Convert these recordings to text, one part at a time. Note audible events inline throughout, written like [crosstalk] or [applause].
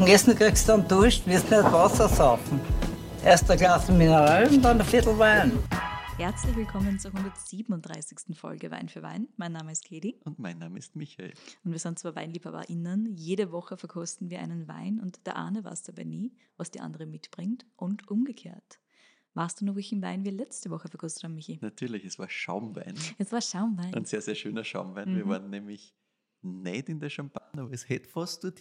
dem Essen kriegst du dann Durst, wirst nicht Wasser saufen. Erst ein Glas Mineral und dann ein Viertel Wein. Herzlich willkommen zur 137. Folge Wein für Wein. Mein Name ist Katie. Und mein Name ist Michael. Und wir sind zwei WeinliebhaberInnen. Jede Woche verkosten wir einen Wein und der eine weiß dabei nie, was die andere mitbringt und umgekehrt. Weißt du noch, welchen Wein wir letzte Woche verkostet haben, Michi? Natürlich, es war Schaumwein. Es war Schaumwein. Ein sehr, sehr schöner Schaumwein. Mhm. Wir waren nämlich nicht in der Champagne, aber es hätte fast dort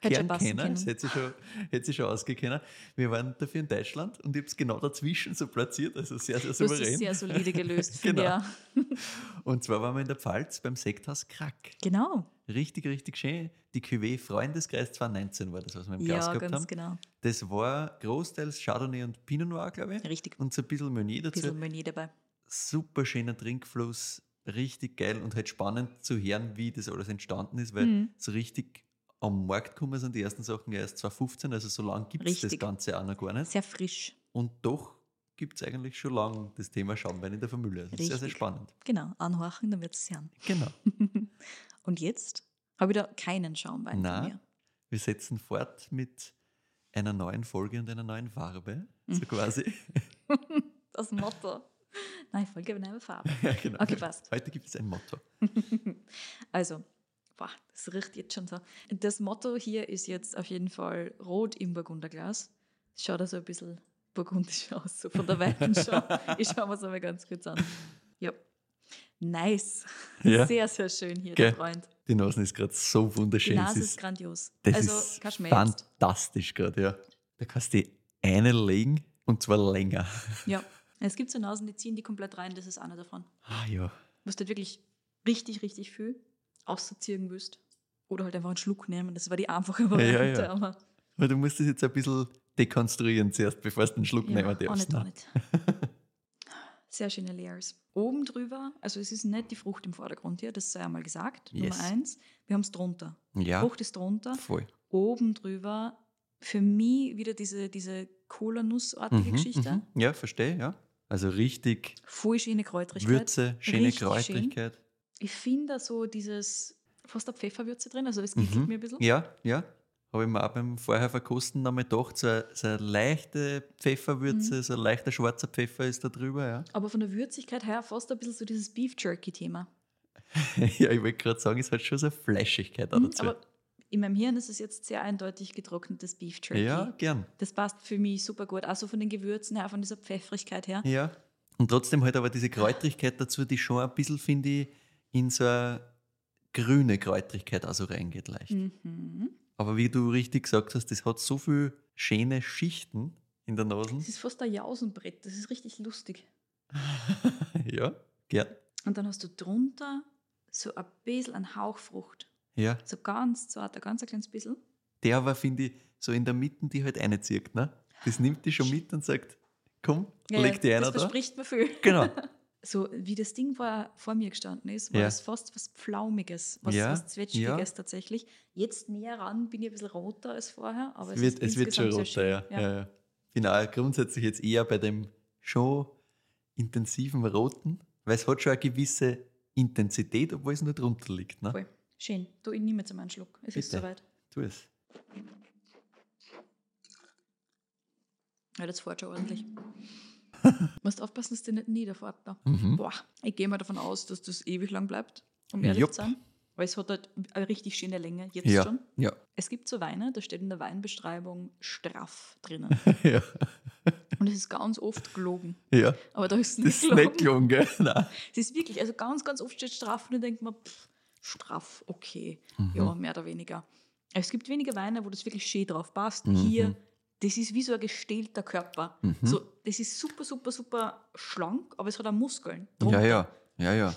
können. Es hätte sich schon, hätte sich schon ausgekennen. Wir waren dafür in Deutschland und ich habe es genau dazwischen so platziert, also sehr, sehr Du hast es souverän. sehr solide gelöst, [laughs] Genau. ich. [laughs] Und zwar waren wir in der Pfalz beim Sekthaus Krack. Genau. Richtig, richtig schön. Die Cuvée Freundeskreis 2019 war das, was wir im Glas Ja, gehabt ganz haben. genau. Das war großteils Chardonnay und Pinot Noir, glaube ich. Richtig. Und so ein bisschen Meunier Ein dazu. bisschen Meunier dabei. super schöner Trinkfluss, richtig geil und halt spannend zu hören, wie das alles entstanden ist, weil Mhm. so richtig am Markt gekommen sind die ersten Sachen erst 2015, also so lange gibt es das. Ganze auch noch gar nicht. Sehr frisch. Und doch gibt es eigentlich schon lange das Thema Schaumwein in der Familie. Also sehr, sehr Richtig. spannend. Genau. Anhorchen, dann wird es hören. Genau. [laughs] Und jetzt habe ich da keinen Schaumwein Na, mir. wir setzen fort mit einer neuen Folge und einer neuen Farbe, so quasi. [laughs] Das Motto. Nein, Folge aber eine Farbe. [laughs] ja, genau. Okay, passt. Heute gibt es ein Motto. Also, boah, das riecht jetzt schon so. Das Motto hier ist jetzt auf jeden Fall rot im Burgunderglas. Schaut also ein bisschen burgundisch [laughs] aus, so von der Weiten schon. ich schaue mir es aber ganz kurz an. Ja. Nice. Ja. Sehr, sehr schön hier, Gell? der Freund. Die Nase ist gerade so wunderschön. Die Nase Es ist grandios. Das also, ist fantastisch gerade, ja. Da kannst du die eine legen und zwar länger. Ja. Es gibt so Nasen, die ziehen die komplett rein, das ist einer davon. Ah ja. Was du wirklich richtig, richtig viel ausziehen willst. Oder halt einfach einen Schluck nehmen. Das war die einfache ja, Variante. ja. Aber Aber du musst das jetzt ein bisschen dekonstruieren zuerst, bevor du einen Schluck Ja, nehmen auch darfst. nicht, auch ne? nicht. [laughs] Sehr schöne Layers. Oben drüber, also es ist nicht die Frucht im Vordergrund hier, das sei einmal gesagt. Yes. Nummer eins. Wir haben es drunter. Ja, Frucht ist drunter. voll. Oben drüber für mich wieder diese, diese Cola-Nussartige Mhm, Geschichte. mhm. Ja, verstehe, ja. Also richtig Voll schöne Kräutrigkeit. Würze, schöne Richtig Kräutrigkeit. Ich finde da so dieses, fast eine Pfefferwürze drin, also es kitzelt Mhm. mir ein bisschen. Ja, ja. Habe ich mir auch beim vorher verkosten nochmal gedacht, so eine, so eine leichte Pfefferwürze, Mhm. so ein leichter schwarzer Pfeffer ist da drüber, ja. Aber von der Würzigkeit her fast ein bisschen so dieses Beef Jerky-Thema. [laughs] ja, ich wollte gerade sagen, es hat schon so eine Fleischigkeit auch Mhm, dazu. Aber in meinem Hirn ist es jetzt sehr eindeutig getrocknetes Beef Jerky. ja, gern. Das passt für mich super gut. Also von den Gewürzen her, von dieser Pfeffrigkeit her. Ja. Und trotzdem halt aber diese Kräutrigkeit dazu, die schon ein bisschen, finde ich, in so eine grüne Kräutrigkeit also reingeht leicht. Mhm. Aber wie du richtig gesagt hast, das hat so viele schöne Schichten in der Nase. Das ist fast ein Jausenbrett. Das ist richtig lustig. [laughs] ja, gern. Und dann hast du drunter so ein bisschen an Hauchfrucht. Ja, So ganz zart, ein ganz ein kleines bisschen. der aber, finde ich, so in der Mitte, die halt reinzieht. Ne? Das nimmt die schon mit und sagt, komm, leg die das einer da. verspricht mir viel. Genau. [laughs] So wie das Ding vor, vor mir gestanden ist, war Ja. es fast was Pflaumiges, was, Ja, was Zwetschgiges ja. tatsächlich. Jetzt näher ran bin ich ein bisschen roter als vorher, aber Es wird, ist es wird schon roter, ja. schön. ja. ja. Bin auch grundsätzlich jetzt eher bei dem schon intensiven Roten, weil es hat schon eine gewisse Intensität, obwohl es nur drunter liegt. Ne? Voll. Schön. Du, ich nehme jetzt einmal einen Schluck. Es ist Bitte. soweit. Tu es. Ja, das fährt schon ordentlich. Musst aufpassen, dass der nicht niederfährt da. Mhm. Boah, ich gehe mal davon aus, dass das ewig lang bleibt, um ehrlich Jupp. zu sein. Weil es hat halt eine richtig schöne Länge, jetzt Ja, schon. ja, Es gibt so Weine, da steht in der Weinbeschreibung straff drinnen. [laughs] ja, Und es ist ganz oft gelogen. ja. Aber da ist es Das nicht ist gelogen. nicht gelungen, gell? [laughs] Nein. Es ist wirklich, also ganz, ganz oft steht straff und dann denkt man, pff, straff, okay, Mhm. ja, mehr oder weniger. Es gibt wenige Weine, wo das wirklich schön drauf passt. Mhm. Hier, das ist wie so ein gestählter Körper. Mhm. So, das ist super, super, super schlank, aber es hat auch Muskeln. Ja, drunter. ja, ja, ja.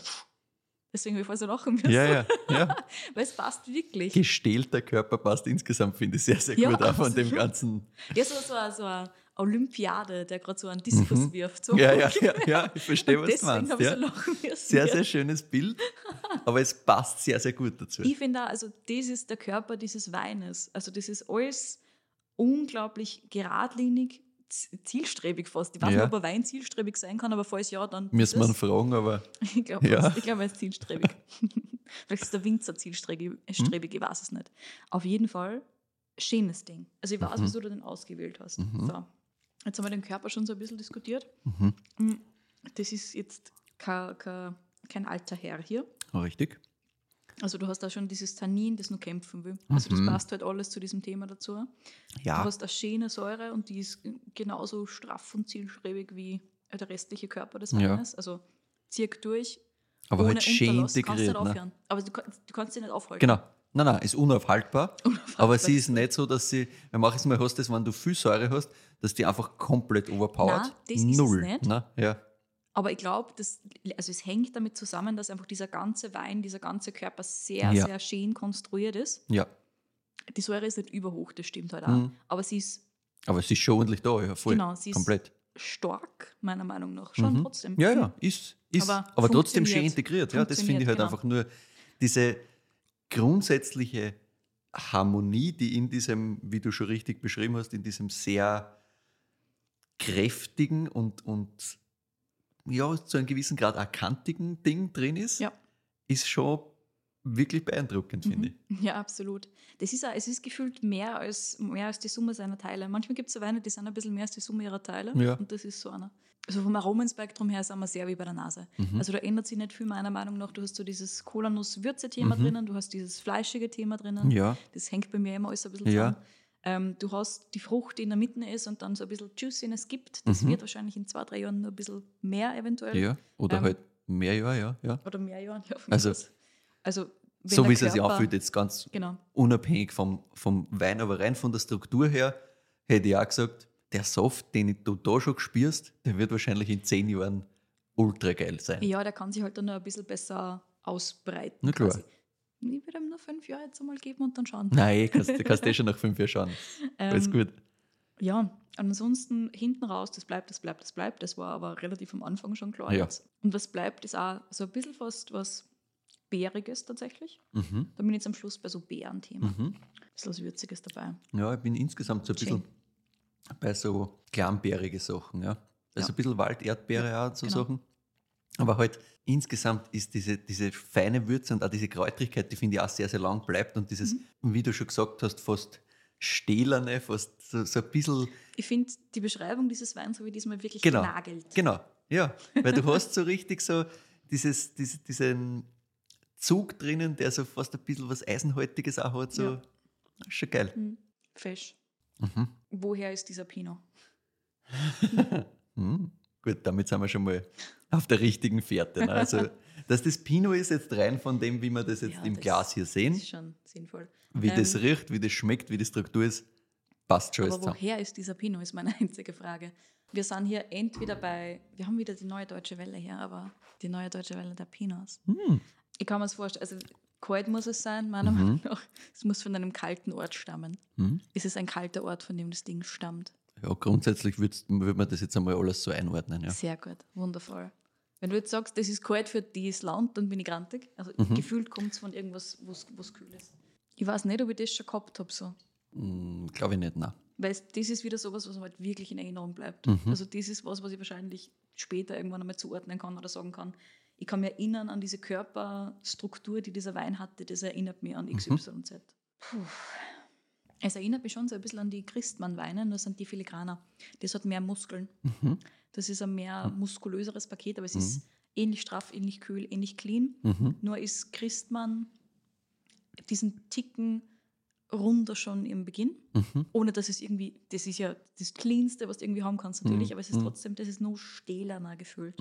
Deswegen habe ich so lachen müssen. Ja, ja, ja. [laughs] Weil es passt wirklich. Gestählter Körper passt insgesamt, finde ich, sehr, sehr Ja, gut auch von dem ganzen. Ja, so, so, eine- so eine Olympiade, der gerade so einen Diskus Mhm. wirft. So. Ja, ja, ja, ja, ich verstehe, was du deswegen meinst. Ja. so. Sehr, ja. sehr schönes Bild, aber es passt sehr, sehr gut dazu. Ich finde auch, also das ist der Körper dieses Weines. Also das ist alles unglaublich geradlinig, zielstrebig fast. Ich weiß Ja. nicht, ob ein Wein zielstrebig sein kann, aber falls ja, dann Müssen wir ihn fragen, aber [laughs] Ich glaube, Ja. ich glaub, er ist zielstrebig. [laughs] Vielleicht ist der Winzer zielstrebig, strebig, ich weiß es nicht. Auf jeden Fall schönes Ding. Also ich weiß, Mhm. wieso du den ausgewählt hast. Mhm. So. Jetzt haben wir den Körper schon so ein bisschen diskutiert. Mhm. Mm, Das ist jetzt kein, kein, kein alter Herr hier. Richtig. Also du hast da schon dieses Tannin, das nur kämpfen will. Also das Mhm. passt halt alles zu diesem Thema dazu. Du Ja, hast eine schöne Säure und die ist genauso straff und zielstrebig wie der restliche Körper des Ja. Weines. Also zirk durch, aber ohne halt schön kannst du integriert. nicht Ne? Aber du, du kannst sie nicht aufhalten. Genau. Nein, nein, ist unaufhaltbar. [laughs] Unaufhaltbar. Aber sie ist nicht so, dass sie, wenn manches Mal hast, das, wenn du viel Säure hast, dass die einfach komplett overpowert. Nein, das ist es Null. nicht. Ne? Ja. Aber ich glaube, das- also es hängt damit zusammen, dass einfach dieser ganze Wein, dieser ganze Körper sehr, Ja. sehr schön konstruiert ist. ja, Die Säure ist nicht überhoch, das stimmt halt auch. Mhm. Aber sie ist aber es ist schon ordentlich da, ja, voll. Genau, sie ist- Komplett. stark, meiner Meinung nach. Schon Mhm. trotzdem. Ja, ja, ist, ist Aber aber, trotzdem schön integriert. Ja, das finde ich halt Funktioniert, einfach nur diese grundsätzliche Harmonie, die in diesem, wie du schon richtig beschrieben hast, in diesem sehr kräftigen und, und ja, zu einem gewissen Grad erkantigen Ding drin ist, Ja. ist schon wirklich beeindruckend, finde ich. Mhm. Ja, absolut. Das ist auch, es ist gefühlt mehr als, mehr als die Summe seiner Teile. Manchmal gibt es so Weine, die sind ein bisschen mehr als die Summe ihrer Teile. Ja. Und das ist so einer. Also vom Aromenspektrum her sind wir sehr wie bei der Nase. Mhm. Also da ändert sich nicht viel meiner Meinung nach. Du hast so dieses Kolanuss-Würze-Thema Mhm. drinnen, du hast dieses fleischige Thema drinnen. Ja, Das hängt bei mir immer alles ein bisschen Ja. Ähm, du hast die Frucht, die in der Mitte ist und dann so ein bisschen Juiciness gibt. Das Mhm. wird wahrscheinlich in zwei, drei Jahren nur ein bisschen mehr eventuell. ja. Oder Ähm, halt mehr, ja, ja, ja. Oder mehr Jahren. Ja, Also, also So wie es sich Körper- anfühlt, jetzt ganz Genau. unabhängig vom, vom Wein, aber rein von der Struktur her, hätte ich auch gesagt, der Soft, den du da schon spürst, der wird wahrscheinlich in zehn Jahren ultra geil sein. Ja, der kann sich halt dann noch ein bisschen besser ausbreiten. Na klar. quasi. Ich würde ihm nur fünf Jahre jetzt einmal geben und dann schauen. Nein, kannst, du kannst eh [laughs] schon nach fünf Jahren schauen. Alles Ähm, gut. Ja, ansonsten hinten raus, das bleibt, das bleibt, das bleibt. Das war aber relativ am Anfang schon klar. Ja. Und was bleibt, ist auch so ein bisschen fast was Bäriges tatsächlich. Mhm. Da bin ich jetzt am Schluss bei so Beeren-Thema. Mhm. Ein bisschen was Würziges dabei. Ja, ich bin insgesamt so ein bisschen bei so kleinbärige Sachen, ja. Also Ja. ein bisschen Wald, Erdbeere auch, so genau. Sachen. Aber halt insgesamt ist diese, diese feine Würze und auch diese Kräutrigkeit, die finde ich auch sehr, sehr lang bleibt und dieses, Mhm. wie du schon gesagt hast, fast stählerne, fast so, so ein bisschen Ich finde, die Beschreibung dieses Weins habe ich diesmal wirklich Genau. genagelt. Genau, ja. Weil du hast so richtig so dieses, diese, diesen Zug drinnen, der so fast ein bisschen was Eisenhaltiges auch hat. So. Ja. Schon geil. Hm. Fesch. Mhm. Woher ist dieser Pinot? [laughs] Mhm. Gut, damit sind wir schon mal auf der richtigen Fährte. Ne? Also, [laughs] dass das Pinot ist jetzt rein von dem, wie wir das jetzt Ja, im das- Glas hier Das sehen, ist schon sinnvoll. wie das Ähm, riecht, wie das schmeckt, wie die Struktur ist, passt schon Aber zusammen. woher ist dieser Pinot, ist meine [laughs] einzige Frage. Wir sind hier entweder bei, wir haben wieder die neue deutsche Welle hier, aber die neue deutsche Welle der Pinots. Hm. Ich kann mir das vorstellen, also kalt muss es sein, meiner Mhm. Meinung nach. Es muss von einem kalten Ort stammen. Mhm. Ist es ein kalter Ort, von dem das Ding stammt? Ja, grundsätzlich würde würd man das jetzt einmal alles so einordnen. Ja. Sehr gut, wundervoll. Wenn du jetzt sagst, das ist kalt für dieses Land, dann bin ich grantig. Also Mhm. gefühlt kommt es von irgendwas, was kühl ist. Ich weiß nicht, ob ich das schon gehabt habe. So. Hm, Glaube ich nicht, nein. Weil das ist wieder sowas, was halt wirklich in Erinnerung bleibt. Mhm. Also das ist was, was ich wahrscheinlich später irgendwann einmal zuordnen kann oder sagen kann. Ich kann mich erinnern an diese Körperstruktur, die dieser Wein hatte. Das erinnert mich an Mhm. XYZ. Puh. Es erinnert mich schon so ein bisschen an die Christmann-Weine, nur sind die filigraner. Das hat mehr Muskeln. Mhm. Das ist ein mehr muskulöseres Paket, aber es Mhm. ist ähnlich straff, ähnlich kühl, ähnlich clean. Mhm. Nur ist Christmann diesen Ticken runder schon im Beginn Mhm. ohne dass es irgendwie, das ist ja das Cleanste, was du irgendwie haben kannst, natürlich, Mhm. aber es ist Mhm. trotzdem, das ist nur stählerner gefühlt.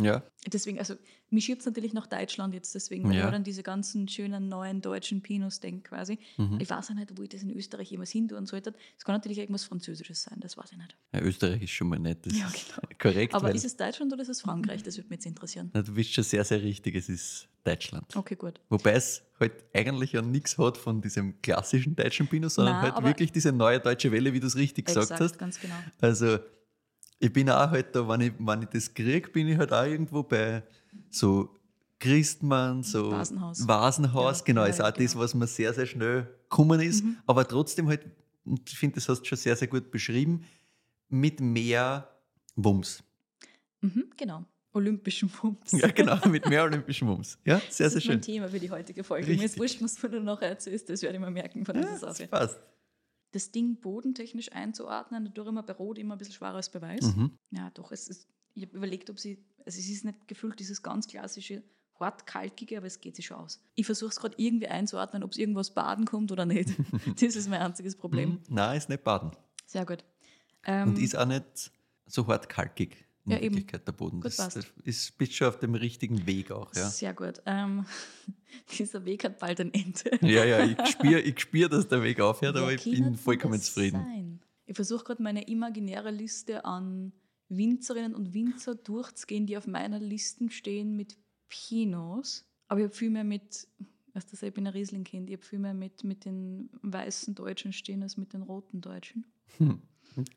Ja, Deswegen, also, mich schiebt es natürlich nach Deutschland jetzt, deswegen, weil Ja. an diese ganzen schönen neuen deutschen Pinos denke quasi. Mhm. Ich weiß auch nicht, wo ich das in Österreich jemals hin tun sollte. Es kann natürlich irgendwas Französisches sein, das weiß ich nicht. ja, Österreich ist schon mal nicht. Das Ja, ist genau. korrekt. Aber ist es Deutschland oder ist es Frankreich? Das würde mich jetzt interessieren. na, du bist schon sehr, sehr richtig. Es ist Deutschland. Okay, gut. Wobei es halt eigentlich ja nichts hat von diesem klassischen deutschen Pinot, sondern Nein, halt wirklich diese neue deutsche Welle, wie du es richtig gesagt Exakt, hast. ganz genau. Also, ich bin auch halt da, wenn ich, wenn ich das kriege, bin ich halt auch irgendwo bei so Christmann, so Vasenhaus. Vasenhaus, Ja, genau, ja, ist auch genau. das, was mir sehr, sehr schnell gekommen ist. Mhm. Aber trotzdem halt, und ich finde, das hast du schon sehr, sehr gut beschrieben, mit mehr Wumms. Mhm, genau. Olympischen Wumms. Ja, genau, [laughs] mit mehr olympischen Wumms. Ja, sehr, Das sehr ist mein schön. Thema für die heutige Folge. Richtig. Mir ist wurscht, was du noch erzählst, das werde ich mir merken von Ja, dieser das Sache. passt. Das Ding bodentechnisch einzuordnen, dadurch immer bei Rot immer ein bisschen schwerer als bei Weiß. Mhm. Ja, doch, es ist, ich habe überlegt, ob sie, also es ist nicht gefühlt dieses ganz klassische hart kalkige, aber es geht sich schon aus. Ich versuche es gerade irgendwie einzuordnen, ob es irgendwas baden kommt oder nicht. [laughs] das ist mein einziges Problem. Mhm. Nein, ist nicht baden. Sehr gut. Ähm, Und ist auch nicht so hart kalkig in Ja, eben. Wirklichkeit der Boden. Gut, Das, passt. ist, bist schon auf dem richtigen Weg auch. Ja, Sehr gut. Ähm, [laughs] dieser Weg hat bald ein Ende. ja, ja ich [laughs] spüre, ich spür, dass der Weg aufhört, Wer aber ich bin vollkommen zufrieden. Sein? Ich versuche gerade meine imaginäre Liste an Winzerinnen und Winzer durchzugehen, die auf meiner Liste stehen mit Pinos. Aber ich habe viel mehr mit, weißt du, ich bin ein Riesling-Kind, ich habe viel mehr mit, mit den weißen Deutschen stehen als mit den roten Deutschen. Hm.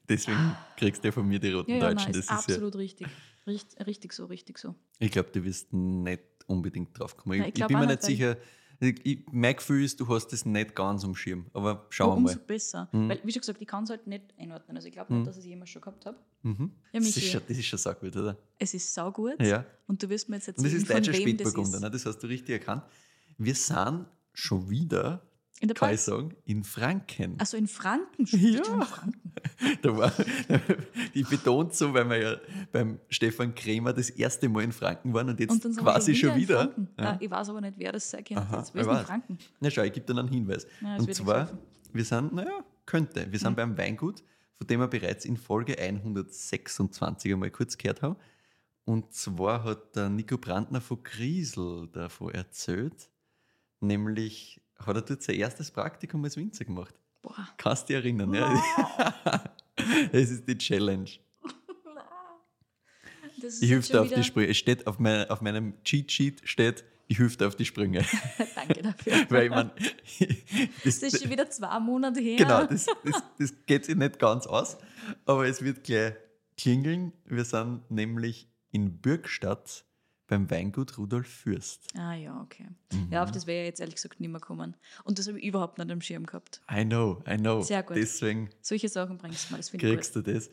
Deswegen kriegst du ja von mir die roten Ja, ja, Deutschen. nein, das ist ja, absolut richtig. richtig. Richtig so, richtig so. ich glaube, du wirst nicht unbedingt drauf kommen. Nein, ich, ich bin mir nicht, sicher. Ich, mein Gefühl ist, du hast das nicht ganz am Schirm. Aber schauen wir umso mal. besser. Mhm. Weil, wie schon gesagt, ich kann es halt nicht einordnen. Also ich glaube Mhm. nicht, dass ich es jemals schon gehabt habe. Mhm. Ja, das, ist schon, das ist schon sau gut, oder? Es ist saugut. Ja. Und du wirst mir jetzt Und erzählen, das ist deutscher das Spätburgunder, ist. ne? das hast du richtig erkannt. Wir sind schon wieder, In der kann ich Pfalz? sagen, in Franken. Also in Franken? [laughs] Ja. In Franken. [laughs] Da war, [laughs] ich betone so, weil wir ja beim Stefan Krämer das erste Mal in Franken waren und jetzt Und dann sind quasi wir schon wieder. Ja. Ah, ich weiß aber nicht, wer das sein könnte. Aha, jetzt. Wer ist in. Franken? Na schau, ich gebe dir einen Hinweis. Das und zwar, wir sind, naja, könnte, wir sind Mhm. beim Weingut, von dem wir bereits in Folge 126 einmal kurz gehört haben. Und zwar hat der Nico Brandner von Griesel davon erzählt, nämlich hat er dort sein erstes Praktikum als Winzer gemacht. Boah. Kannst du dich erinnern, ja? Es [laughs] ist die Challenge. Das Ich schon auf die Sprünge. Es steht auf, mein, auf meinem Cheat Sheet steht, ich dir auf die Sprünge. [laughs] Danke dafür. [laughs] Weil ich meine, das, das ist schon wieder zwei Monate her. genau, das, das, das geht sich nicht ganz aus, aber es wird gleich klingeln. Wir sind nämlich in Bürgstadt beim Weingut Rudolf Fürst. Ah ja, okay. Mhm. Ja, auf das wäre ja jetzt ehrlich gesagt nicht mehr kommen. Und das habe ich überhaupt nicht am Schirm gehabt. I know, I know. Sehr gut. Deswegen Solche Sachen bringst du mal, das finde ich kriegst du das.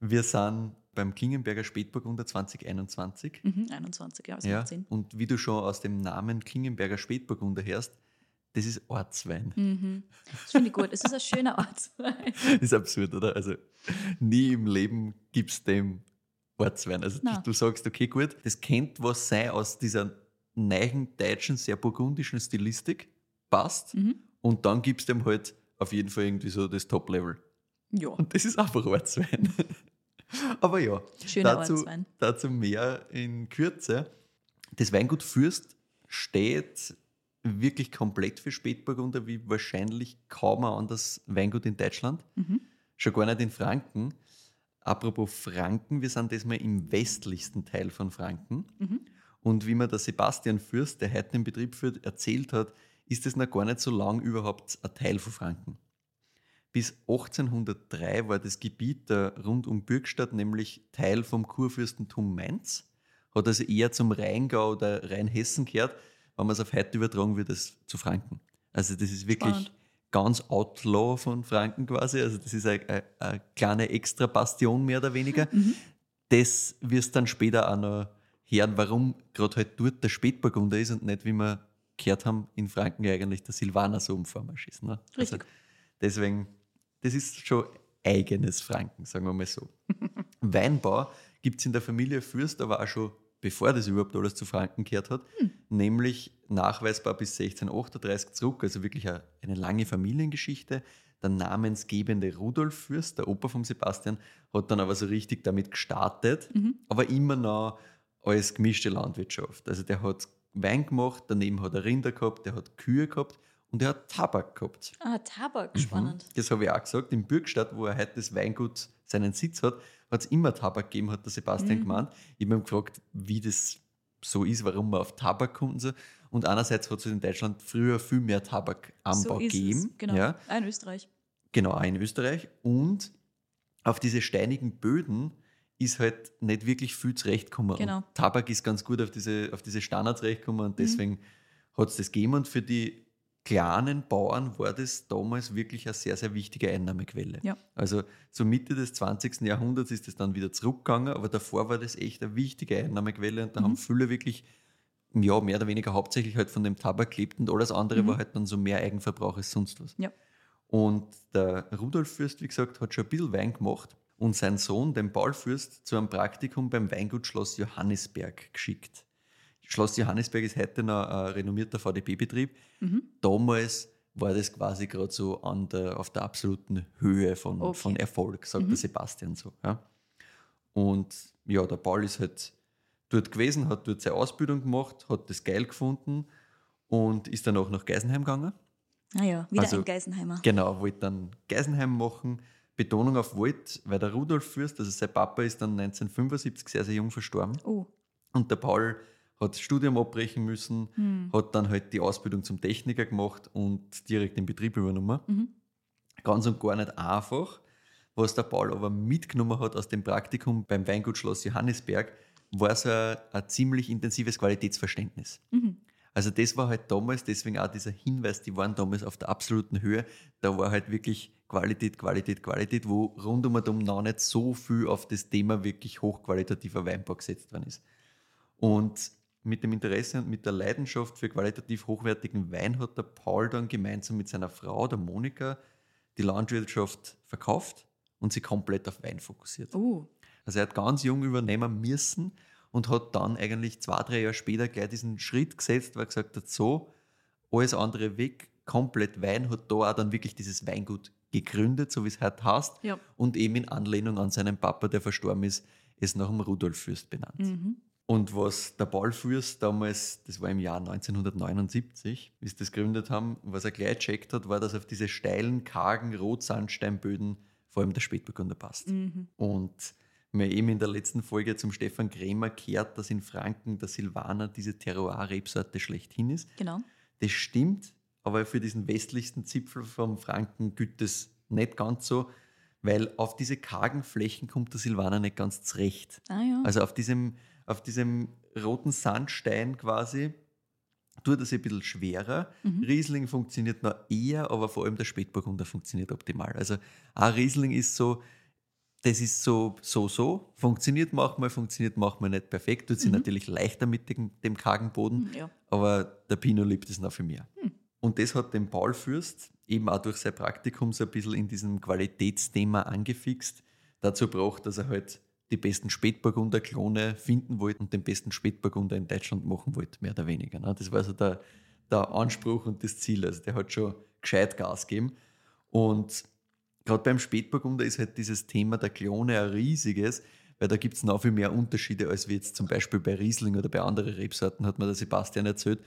Wir sind beim Klingenberger Spätburgunder 2021. gut. Mhm, 21, ja, das Ja, macht Sinn. und wie du schon aus dem Namen Klingenberger Spätburgunder hörst, das ist Ortswein. Mhm. Das finde ich gut. Es ist ein schöner [laughs] Ort. Das ist absurd, oder? Also nie im Leben gibt es dem Ortswein. Also du, du sagst, okay, gut, das könnte was sein aus dieser neuen deutschen, sehr burgundischen Stilistik, passt. mhm. Und dann gibst dem halt auf jeden Fall irgendwie so das Top-Level. Ja, Und das ist einfach Ortswein. [laughs] Aber ja, schöner dazu, Ortswein. dazu mehr in Kürze. Das Weingut Fürst steht wirklich komplett für Spätburgunder, wie wahrscheinlich kaum ein anderes Weingut in Deutschland. Mhm. Schon gar nicht in Franken. Apropos Franken, wir sind diesmal im westlichsten Teil von Franken. Mhm. Und wie mir der Sebastian Fürst, der heute den Betrieb führt, erzählt hat, ist es noch gar nicht so lang überhaupt ein Teil von Franken. Bis 1803 war das Gebiet da rund um Bürgstadt nämlich Teil vom Kurfürstentum Mainz. Hat also eher zum Rheingau oder Rheinhessen gehört, wenn man es auf heute übertragen würde, das zu Franken. Also das ist wirklich Spannend. Ganz outlaw von Franken quasi. Also das ist eine, eine, eine kleine extra Bastion mehr oder weniger. Mhm. Das wirst du dann später auch noch hören, warum gerade halt dort der Spätburgunder ist und nicht, wie wir gehört haben, in Franken ja eigentlich der Silvaner so um Vormarsch ist. Ne? Also Richtig. deswegen, das ist schon eigenes Franken, sagen wir mal so. [laughs] Weinbau gibt es in der Familie Fürst aber auch schon, bevor das überhaupt alles zu Franken gehört hat, nämlich nachweisbar bis 1638 zurück, also wirklich eine, eine lange Familiengeschichte. Der namensgebende Rudolf Fürst, der Opa von Sebastian, hat dann aber so richtig damit gestartet, Mhm. aber immer noch als gemischte Landwirtschaft. Also der hat Wein gemacht, daneben hat er Rinder gehabt, der hat Kühe gehabt und er hat Tabak gehabt. Ah, Tabak, spannend. Das habe ich auch gesagt. In Bürgstadt, wo er heute das Weingut seinen Sitz hat, hat es immer Tabak gegeben, hat der Sebastian Mhm. gemeint. Ich habe ihn gefragt, wie das so ist, warum man auf Tabak kommt und so. Und einerseits hat es in Deutschland früher viel mehr Tabakanbau so gegeben. es. Genau. Ja, in Österreich. genau, in Österreich. Und auf diese steinigen Böden ist halt nicht wirklich viel zurechtgekommen. Genau. Und Tabak ist ganz gut auf diese, auf diese Standards zurechtgekommen Mhm. und deswegen hat es das gegeben. Und für die kleinen Bauern war das damals wirklich eine sehr, sehr wichtige Einnahmequelle. Ja. Also so Mitte des 20. Jahrhunderts ist es dann wieder zurückgegangen, aber davor war das echt eine wichtige Einnahmequelle und da Mhm. haben viele wirklich ja, mehr oder weniger hauptsächlich halt von dem Tabak gelebt und alles andere Mhm. war halt dann so mehr Eigenverbrauch als sonst was. Ja. Und der Rudolf Fürst, wie gesagt, hat schon ein bisschen Wein gemacht und sein Sohn, den Paul Fürst, zu einem Praktikum beim Weingut Schloss Johannisberg geschickt. Schloss Johannisberg ist heute noch ein renommierter VDP-Betrieb. Mhm. Damals war das quasi gerade so der, auf der absoluten Höhe von, Okay. von Erfolg, sagt Mhm. der Sebastian so. Ja. Und ja, der Paul ist halt dort gewesen, hat dort seine Ausbildung gemacht, hat das geil gefunden und ist dann auch nach Geisenheim gegangen. Naja, wieder Also- ein Geisenheimer. Genau, wollte dann Geisenheim machen. Betonung auf wollte, weil der Rudolf Fürst, also sein Papa, ist dann 1975 sehr, sehr jung verstorben. Oh, Und der Paul hat das Studium abbrechen müssen, hm. hat dann halt die Ausbildung zum Techniker gemacht und direkt den Betrieb übernommen. Mhm. Ganz und gar nicht einfach. Was der Paul aber mitgenommen hat aus dem Praktikum beim Weingut Schloss Johannisberg, war so ein, ein ziemlich intensives Qualitätsverständnis. Mhm. Also das war halt damals, deswegen auch dieser Hinweis, die waren damals auf der absoluten Höhe. Da war halt wirklich Qualität, Qualität, Qualität, wo rund um und um noch nicht so viel auf das Thema wirklich hochqualitativer Weinbau gesetzt worden ist. Und mit dem Interesse und mit der Leidenschaft für qualitativ hochwertigen Wein hat der Paul dann gemeinsam mit seiner Frau, der Monika, die Landwirtschaft verkauft und sich komplett auf Wein fokussiert. Oh, Also er hat ganz jung übernehmen müssen und hat dann eigentlich zwei, drei Jahre später gleich diesen Schritt gesetzt, weil er gesagt hat, so, alles andere weg, komplett Wein, hat da auch dann wirklich dieses Weingut gegründet, so wie es heute heißt, ja. und eben in Anlehnung an seinen Papa, der verstorben ist, ist nach dem Rudolf Fürst benannt. Mhm. Und was der Paul Fürst damals, das war im Jahr 1979, wie sie das gegründet haben, was er gleich gecheckt hat, war, dass auf diese steilen, kargen Rotsandsteinböden vor allem der Spätburgunder passt. Mhm. Und mir eben in der letzten Folge zum Stefan Krämer kehrt, dass in Franken der Silvaner diese Terroir-Rebsorte schlechthin ist. Genau. Das stimmt, aber für diesen westlichsten Zipfel vom Franken gilt das nicht ganz so, weil auf diese kargen Flächen kommt der Silvaner nicht ganz zurecht. Ah ja. Also auf diesem, auf diesem roten Sandstein quasi tut sich ein bisschen schwerer. Mhm. Riesling funktioniert noch eher, aber vor allem der Spätburgunder funktioniert optimal. Also ein Riesling ist so, das ist so, so, so. Funktioniert manchmal, funktioniert manchmal nicht perfekt. Tut sich Mhm. natürlich leichter mit dem, dem kargen Boden, ja. aber der Pinot liebt es noch viel mehr. Hm. Und das hat den Paul Fürst eben auch durch sein Praktikum so ein bisschen in diesem Qualitätsthema angefixt. Dazu braucht, dass er halt die besten Spätburgunder-Klone finden wollte und den besten Spätburgunder in Deutschland machen wollte, mehr oder weniger. Ne? Das war so der, der Anspruch und das Ziel. Also der hat schon gescheit Gas gegeben. Und gerade beim Spätburgunder ist halt dieses Thema der Klone ein riesiges, weil da gibt es noch viel mehr Unterschiede als wie jetzt zum Beispiel bei Riesling oder bei anderen Rebsorten, hat mir der Sebastian erzählt.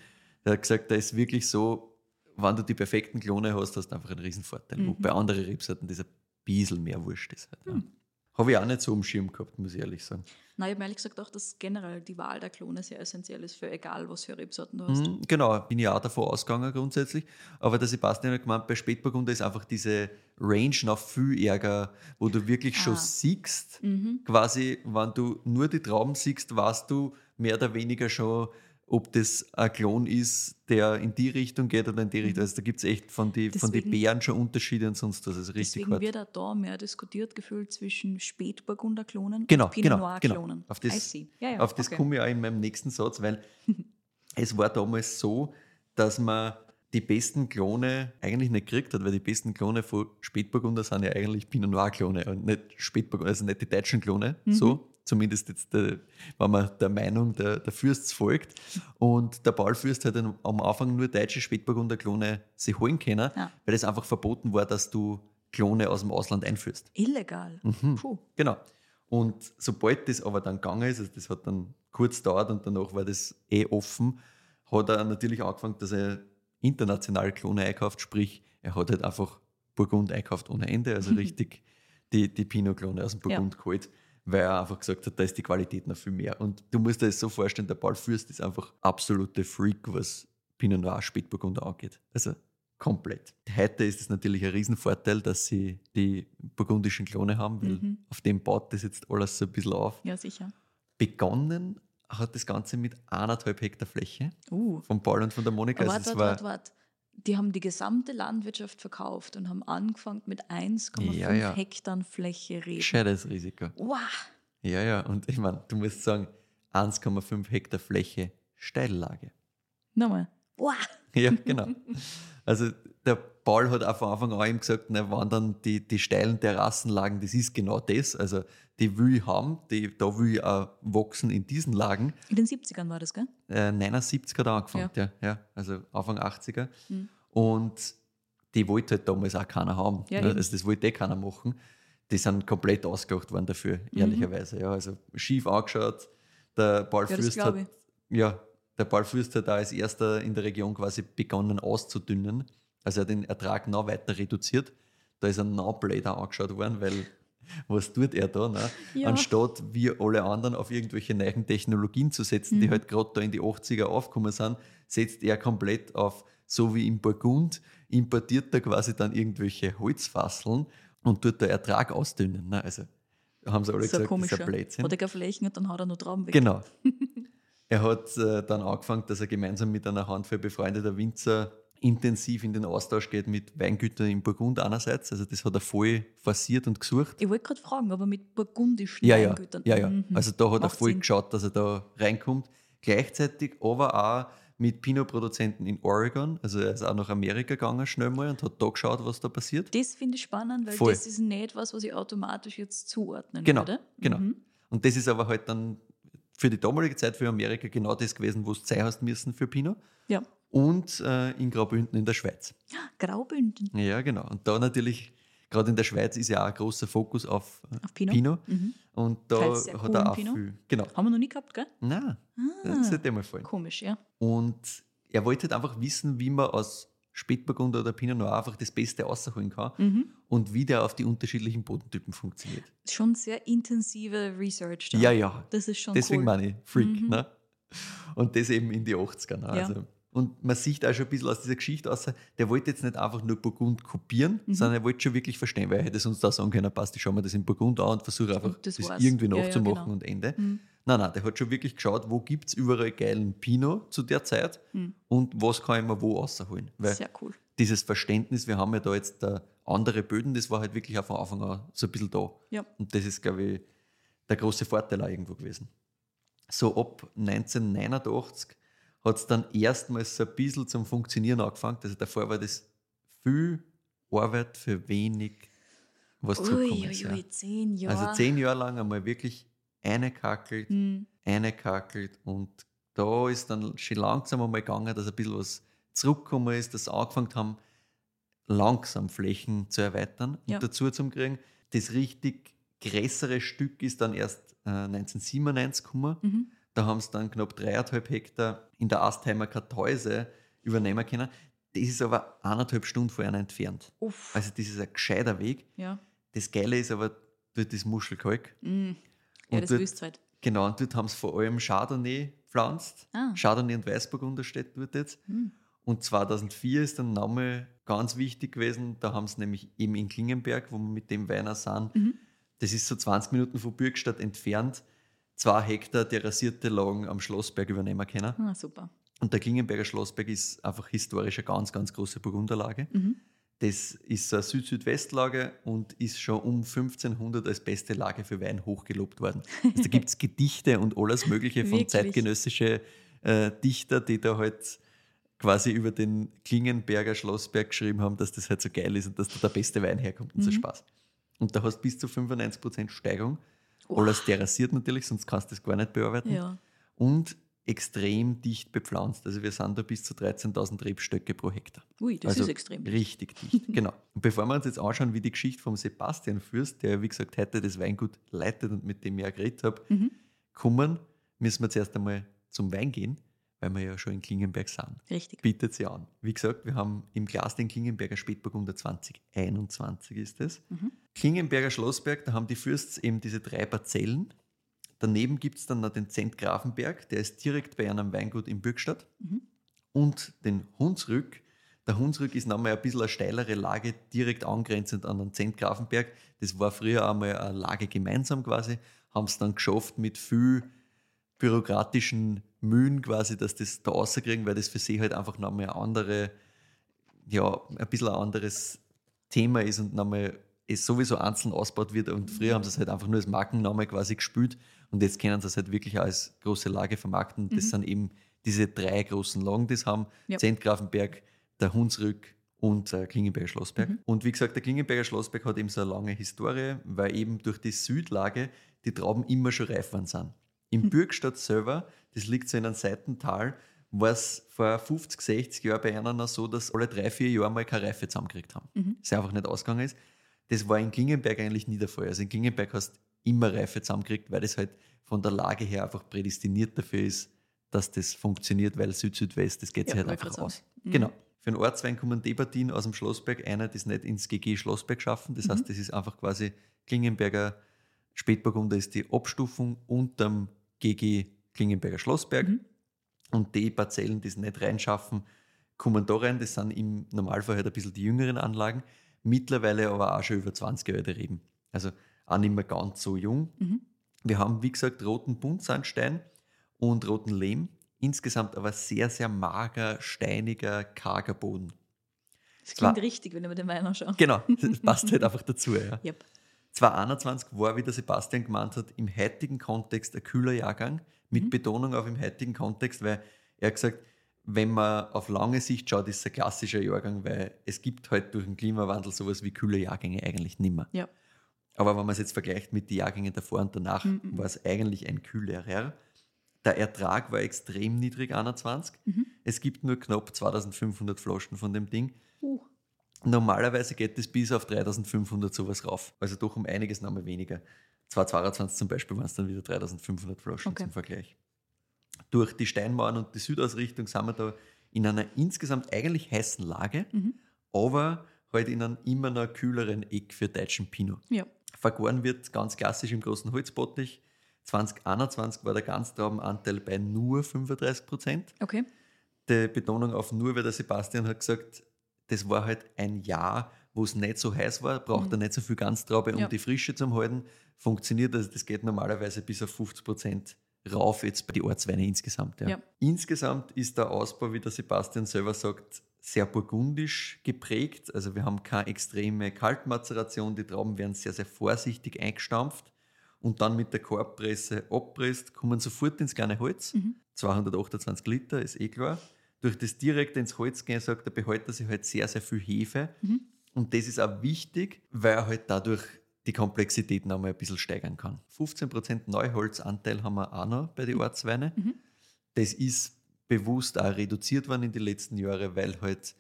Der hat gesagt, da ist wirklich so, wenn du die perfekten Klone hast, hast du einfach einen riesen Vorteil. Wo Mhm. bei anderen Rebsorten das ein bisschen mehr wurscht ist. Halt. Mhm. Habe ich auch nicht so am Schirm gehabt, muss ich ehrlich sagen. Nein, ich habe ehrlich gesagt auch, dass generell die Wahl der Klone sehr essentiell ist für egal, was für Rebsorten du hast. Mhm, genau, bin ich auch davon ausgegangen grundsätzlich. Aber der Sebastian hat gemeint, bei Spätburgunder ist einfach diese Range noch viel ärger, wo du wirklich schon Ah. siehst, Mhm. quasi, wenn du nur die Trauben siehst, weißt du mehr oder weniger schon, ob das ein Klon ist, der in die Richtung geht oder in die Richtung. Also da gibt es echt von den von die Beeren schon Unterschiede und sonst was. Also richtig Deswegen hart. wird auch da mehr diskutiert gefühlt zwischen Spätburgunder-Klonen Genau, und Pinot genau, Noir-Klonen. genau. Auf das-. Ja, ja, Auf das okay. komme ich auch in meinem nächsten Satz, weil [laughs] es war damals so, dass man die besten Klone eigentlich nicht gekriegt hat, weil die besten Klone von Spätburgunder sind ja eigentlich Pinot Noir Klone und nicht Spätburgunder, also nicht die deutschen Klone, Mhm. so. Zumindest jetzt, der, wenn man der Meinung der, der Fürsts folgt. Und der Paul Fürst hat dann am Anfang nur deutsche Spätburgunder Klone sich holen können, Ja. weil es einfach verboten war, dass du Klone aus dem Ausland einführst. Illegal. Mhm. Puh. Genau. Und sobald das aber dann gegangen ist, also das hat dann kurz gedauert und danach war das eh offen, hat er natürlich angefangen, dass er international Klone einkauft, sprich, er hat halt einfach Burgund einkauft ohne Ende, also [laughs] richtig die, die Pinot-Klone aus dem Ja. Burgund geholt, weil er einfach gesagt hat, da ist die Qualität noch viel mehr. Und du musst dir das so vorstellen, der Paul Fürst ist einfach absolute Freak, was Pinot Noir Spätburgunder angeht. Also komplett. Heute ist es natürlich ein Riesenvorteil, dass sie die burgundischen Klone haben, weil Mhm. auf dem baut das jetzt alles so ein bisschen auf. Ja, sicher. Begonnen hat das Ganze mit eineinhalb Hektar Fläche Uh. von Paul und von der Monika. Aber Also warte, es warte, war, warte, warte. Die haben die gesamte Landwirtschaft verkauft und haben angefangen mit 1,5 Ja, ja. Hektar Fläche Reben. gescheites Risiko. Wow. Ja, ja, und ich meine, du musst sagen, 1,5 Hektar Fläche Steillage. Nochmal. Wow. Ja, [laughs] genau. Also der Paul hat auch von Anfang an ihm gesagt, na, wann dann die, die steilen Terrassenlagen, das ist genau das. Also die will ich haben, die, da will ich auch wachsen in diesen Lagen. In den 70ern war das, gell? Äh, 79 hat er angefangen, ja. ja, also Anfang 80er. Mhm. Und die wollte halt damals auch keiner haben. Ja, also das wollte eh keiner machen. Die sind komplett ausgelacht worden dafür, mhm. ehrlicherweise. Ja, also schief angeschaut. Der Paul ja, Fürst hat, ja, der Paul Fürst hat da als erster in der Region quasi begonnen auszudünnen. Also er hat den Ertrag noch weiter reduziert. Da ist ein noch blöder angeschaut worden, weil [laughs] was tut er da? Ne? Ja. Anstatt wie alle anderen auf irgendwelche neuen Technologien zu setzen, mhm. die halt gerade da in die 80er aufgekommen sind, setzt er komplett auf, so wie im Burgund, importiert er quasi dann irgendwelche Holzfasseln und tut da Ertrag ausdünnen. Ne? Also haben sie alle das gesagt, komisch, das ist ein Blödsinn. Hat er Flächen und dann hat er noch Traum weg. Genau. [laughs] er hat äh, dann angefangen, dass er gemeinsam mit einer Handvoll befreundeter Winzer intensiv in den Austausch geht mit Weingütern in Burgund einerseits. Also das hat er voll forciert und gesucht. Ich wollte gerade fragen, aber mit burgundischen ja, Weingütern. Ja, ja. Mhm. Also da hat Macht er voll Sinn. geschaut, dass er da reinkommt. Gleichzeitig aber auch mit Pinot-Produzenten in Oregon. Also er ist auch nach Amerika gegangen schnell mal und hat da geschaut, was da passiert. Das finde ich spannend, weil Voll. das ist nicht was, was ich automatisch jetzt zuordnen genau, würde. Genau. Mhm. Und das ist aber halt dann für die damalige Zeit für Amerika genau das gewesen, wo es Zeit hast müssen für Pinot. Ja. Und äh, in Graubünden in der Schweiz. Graubünden. Ja, genau. Und da natürlich, gerade in der Schweiz ist ja auch ein großer Fokus auf, äh, auf Pinot. Pinot. Mhm. Und da hat er auch Pinot. viel. Genau. Haben wir noch nie gehabt, gell? Nein. Ah, das hätte mal gefallen. Komisch, ja. Und er wollte halt einfach wissen, wie man aus Spätburgunder oder Pinot Noir einfach das Beste rausholen kann mhm. und wie der auf die unterschiedlichen Bodentypen funktioniert. Schon sehr intensive Research. Da. Ja, ja. Das ist schon Deswegen cool. meine ich Freak. Mhm. Ne? Und das eben in die 80er. Ne? Ja. Also, und man sieht auch schon ein bisschen aus dieser Geschichte aus, der wollte jetzt nicht einfach nur Burgund kopieren, mhm. sondern er wollte schon wirklich verstehen, weil er hätte sonst da sagen können, passt, ich schaue mir das in Burgund an und versuche einfach das, das irgendwie nachzumachen ja, ja, genau. und Ende. Mhm. Nein, nein, der hat schon wirklich geschaut, wo gibt es überall geilen Pinot zu der Zeit mhm. und was kann ich mir wo rausholen. Weil Sehr cool. Dieses Verständnis, wir haben ja da jetzt da andere Böden, das war halt wirklich auch von Anfang an so ein bisschen da. Ja. Und das ist, glaube ich, der große Vorteil auch irgendwo gewesen. So ab 1989 hat es dann erstmals so ein bisschen zum Funktionieren angefangen. Also davor war das viel Arbeit für wenig, was zukommen ist. Ui, zehn Jahre. Also zehn Jahre lang einmal wirklich eine kackelt, mhm. eine kackelt und da ist dann schon langsam einmal gegangen, dass ein bisschen was zurückgekommen ist, dass sie angefangen haben, langsam Flächen zu erweitern ja. und dazu zu kriegen. Das richtig größere Stück ist dann erst äh, 1997 gekommen. Mhm. Da haben sie dann knapp dreieinhalb Hektar in der Astheimer Kartäuse übernehmen können. Das ist aber eineinhalb Stunden von einer entfernt. Uff. Also das ist ein gescheiter Weg. Ja. Das Geile ist aber dort das Muschelkalk. Mm. Ja, das dort, halt. Genau, und dort haben sie vor allem Chardonnay pflanzt. Ah. Chardonnay und Weißburgunder steht dort jetzt. Mm. Und 2004 ist der Name ganz wichtig gewesen. Da haben sie nämlich eben in Klingenberg, wo wir mit dem Weiner sind, mhm. das ist so 20 Minuten von Bürgstadt entfernt, zwei Hektar terrassierte Lagen am Schlossberg übernehmen können. Ah, super. Und der Klingenberger Schlossberg ist einfach historisch eine ganz, ganz große Burgunderlage. Mhm. Das ist eine Süd-Südwest-Lage und ist schon um 1500 als beste Lage für Wein hochgelobt worden. Also da gibt es [laughs] Gedichte und alles Mögliche von zeitgenössischen äh, Dichter, die da halt quasi über den Klingenberger Schlossberg geschrieben haben, dass das halt so geil ist und dass da der beste Wein herkommt und mhm. so Spaß. Und da hast du bis zu 95% Steigerung. Oh. Alles terrassiert natürlich, sonst kannst du das gar nicht bearbeiten. Ja. Und extrem dicht bepflanzt. Also wir sind da bis zu 13.000 Rebstöcke pro Hektar. Ui, das also ist extrem. Richtig dicht, [laughs] genau. Und bevor wir uns jetzt anschauen, wie die Geschichte vom Sebastian Fürst, der wie gesagt heute das Weingut leitet und mit dem ich auch geredet habe, mhm. kommen, müssen wir zuerst einmal zum Wein gehen, weil wir ja schon in Klingenberg sind. Richtig. Bietet sie an. Wie gesagt, wir haben im Glas den Klingenberger Spätburgunder 2021 ist es. Mhm. Klingenberger Schlossberg, da haben die Fürsts eben diese drei Parzellen Daneben gibt es dann noch den Zent Grafenberg, der ist direkt bei einem Weingut in Bürgstadt. Mhm. Und den Hunsrück. Der Hunsrück ist nochmal ein bisschen eine steilere Lage, direkt angrenzend an den Zent Grafenberg. Das war früher einmal eine Lage gemeinsam quasi, haben es dann geschafft mit viel bürokratischen Mühen quasi, dass das da rauskriegen, weil das für sie halt einfach nochmal ein andere, ja, ein bisschen ein anderes Thema ist und nochmal es sowieso einzeln ausgebaut wird. Und früher haben sie es halt einfach nur als Markenname quasi gespielt und jetzt können sie es halt wirklich als große Lage vermarkten. Das mhm. sind eben diese drei großen Lagen, die es haben: ja. Zentgrafenberg, der Hunsrück und äh, Klingenberger Schlossberg. Mhm. Und wie gesagt, der Klingenberger Schlossberg hat eben so eine lange Historie, weil eben durch die Südlage die Trauben immer schon reif waren sind. Im Mhm. Bürgstadt selber, das liegt so in einem Seitental, war es vor 50, 60 Jahren bei einer noch so, dass alle drei, vier Jahre mal keine Reife zusammengekriegt haben. Mhm. Das einfach nicht ausgegangen ist. Das war in Klingenberg eigentlich nie der Fall. Also in Klingenberg hast du immer Reife zusammengekriegt, weil das halt von der Lage her einfach prädestiniert dafür ist, dass das funktioniert, weil Süd-Südwest, das geht sich Ja, halt einfach aus. Mhm. Genau. Für einen Ortswein kommen die Partien aus dem Schlossberg, einer das nicht ins GG Schlossberg schaffen. Mhm. Das heißt, das ist einfach quasi Klingenberger Spätburgunder ist die Abstufung unterm GG Klingenberger Schlossberg. Mhm. Und die Parzellen, die es nicht reinschaffen, kommen da rein. Das sind im Normalfall halt ein bisschen die jüngeren Anlagen. Mittlerweile aber auch schon über 20 Jahre Reben. Also auch nicht mehr ganz so jung. Mhm. Wir haben, wie gesagt, roten Buntsandstein und roten Lehm. Insgesamt aber sehr, sehr mager, steiniger, karger Boden. Das klingt War- richtig, wenn ich mir den Wein anschaue. Genau, das [laughs] passt halt einfach dazu. Ja. Yep. 2021 war, wie der Sebastian gemeint hat, im heutigen Kontext ein kühler Jahrgang, mit Mhm. Betonung auf im heutigen Kontext, weil er hat gesagt, wenn man auf lange Sicht schaut, ist es ein klassischer Jahrgang, weil es gibt halt durch den Klimawandel sowas wie kühle Jahrgänge eigentlich nicht mehr. Ja. Aber wenn man es jetzt vergleicht mit den Jahrgängen davor und danach, Mhm, mhm. war es eigentlich ein kühlerer. Der Ertrag war extrem niedrig, 21. Mhm. Es gibt nur knapp 2500 Flaschen von dem Ding. Uh, Normalerweise geht es bis auf 3500 sowas rauf. Also doch um einiges nochmal weniger. 2022 zum Beispiel waren es dann wieder 3500 Flaschen Okay. zum Vergleich. Durch die Steinmauern und die Südausrichtung sind wir da in einer insgesamt eigentlich heißen Lage, Mhm. aber halt in einem immer noch kühleren Eck für deutschen Pinot. ja. Vergoren wird ganz klassisch im großen Holzbottich. 2021 war der Ganztraubenanteil bei nur 35 Prozent Okay. die Betonung auf nur, weil der Sebastian hat gesagt, das war halt ein Jahr, wo es nicht so heiß war, braucht Mhm. er nicht so viel Ganztraube, um Ja. die Frische zu halten. Funktioniert also, das geht normalerweise bis auf 50 Prozent rauf jetzt bei den Ortsweine insgesamt. Ja. Ja. Insgesamt ist der Ausbau, wie der Sebastian selber sagt, sehr burgundisch geprägt. Also wir haben keine extreme Kaltmazeration, die Trauben werden sehr, sehr vorsichtig eingestampft und dann mit der Korbpresse abpresst, kommen sofort ins kleine Holz. Mhm. 228 Liter, ist eh klar. Durch das direkte ins Holz gehen, sagt der Behälter sich halt sehr, sehr viel Hefe. Mhm. Und das ist auch wichtig, weil er halt dadurch die Komplexität noch mal ein bisschen steigern kann. 15% Neuholzanteil haben wir auch noch bei den Ortsweinen. Mhm. Das ist bewusst auch reduziert worden in den letzten Jahren, weil halt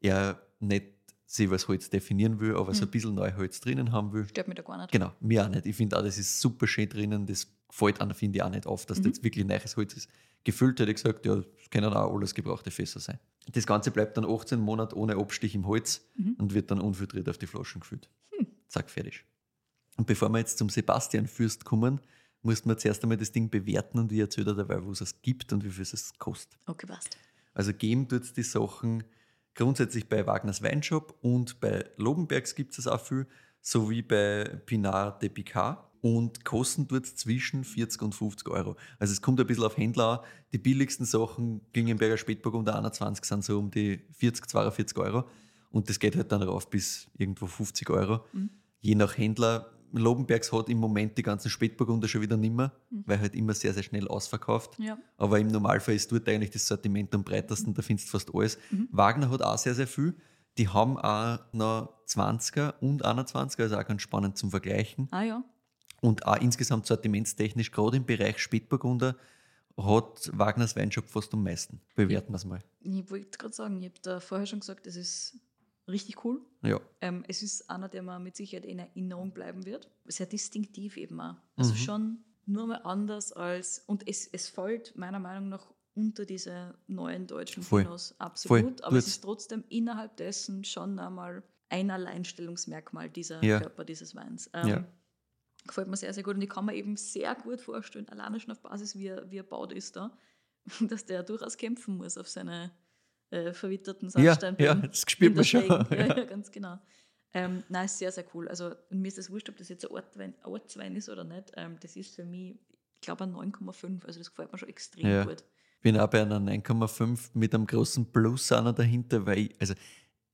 er nicht sich als Holz definieren will, aber so Mhm. ein bisschen Neuholz drinnen haben will. Stört mich da gar nicht. Genau, mir auch nicht. Ich finde auch, das ist super schön drinnen. Das gefällt einer, finde ich auch nicht auf, dass das Mhm. jetzt wirklich neues Holz ist. Gefüllt hätte ich gesagt, ja, das können auch alles gebrauchte Fässer sein. Das Ganze bleibt dann 18 Monate ohne Abstich im Holz Mhm. und wird dann unfiltriert auf die Flaschen gefüllt. Hm. Zack, fertig. Und bevor wir jetzt zum Sebastian Fürst kommen, muss man zuerst einmal das Ding bewerten und ich erzähle dabei, wo es es gibt und wie viel es kostet. Okay, passt. Also geben tut es die Sachen grundsätzlich bei Wagners Weinshop und bei Lobenbergs gibt es auch viel, sowie bei Pinard de Picard. Und kosten es zwischen 40 und 50 Euro. Also es kommt ein bisschen auf Händler an. Die billigsten Sachen, Klingenberger Spätburgunder 21, sind so um die 40, 42 Euro. Und das geht halt dann rauf bis irgendwo 50 Euro. Mhm. Je nach Händler. Lobenbergs hat im Moment die ganzen Spätburgunder schon wieder nimmer, Mhm. weil halt immer sehr, sehr schnell ausverkauft. Ja. Aber im Normalfall ist dort eigentlich das Sortiment am breitesten, da findest du fast alles. Mhm. Wagner hat auch sehr, sehr viel. Die haben auch noch 20er und 21er, also auch ganz spannend zum Vergleichen. Ah ja. Und auch insgesamt sortimentstechnisch, gerade im Bereich Spätburgunder, hat Wagners Weinshop fast am meisten. Bewerten wir es mal. Ich wollte gerade sagen, ich habe da vorher schon gesagt, es ist richtig cool. Ja. Ähm, es ist einer, der mir mit Sicherheit in Erinnerung bleiben wird. Sehr distinktiv eben auch. Also Mhm. schon nur mal anders als. Und es, es fällt meiner Meinung nach unter diese neuen deutschen Voll. Pinots absolut. Voll. Aber es ist trotzdem innerhalb dessen schon einmal ein Alleinstellungsmerkmal dieser Ja. Körper dieses Weins. Ähm, Ja. Gefällt mir sehr, sehr gut. Und ich kann mir eben sehr gut vorstellen, alleine schon auf Basis, wie er, wie er baut ist da, [laughs] dass der durchaus kämpfen muss auf seine äh, verwitterten Ja, Sandsteinböden. ja, das spürt man schon. Ja, Ja. ja, ganz genau. Ähm, nein, ist sehr, sehr cool. Also mir ist das wurscht, ob das jetzt ein Ortwein, ein Ortswein ist oder nicht. Ähm, das ist für mich, ich glaube, ein 9,5. Also das gefällt mir schon extrem Ja. gut. bin auch bei einer 9,5 mit einem großen Plus noch dahinter, weil, ich, also,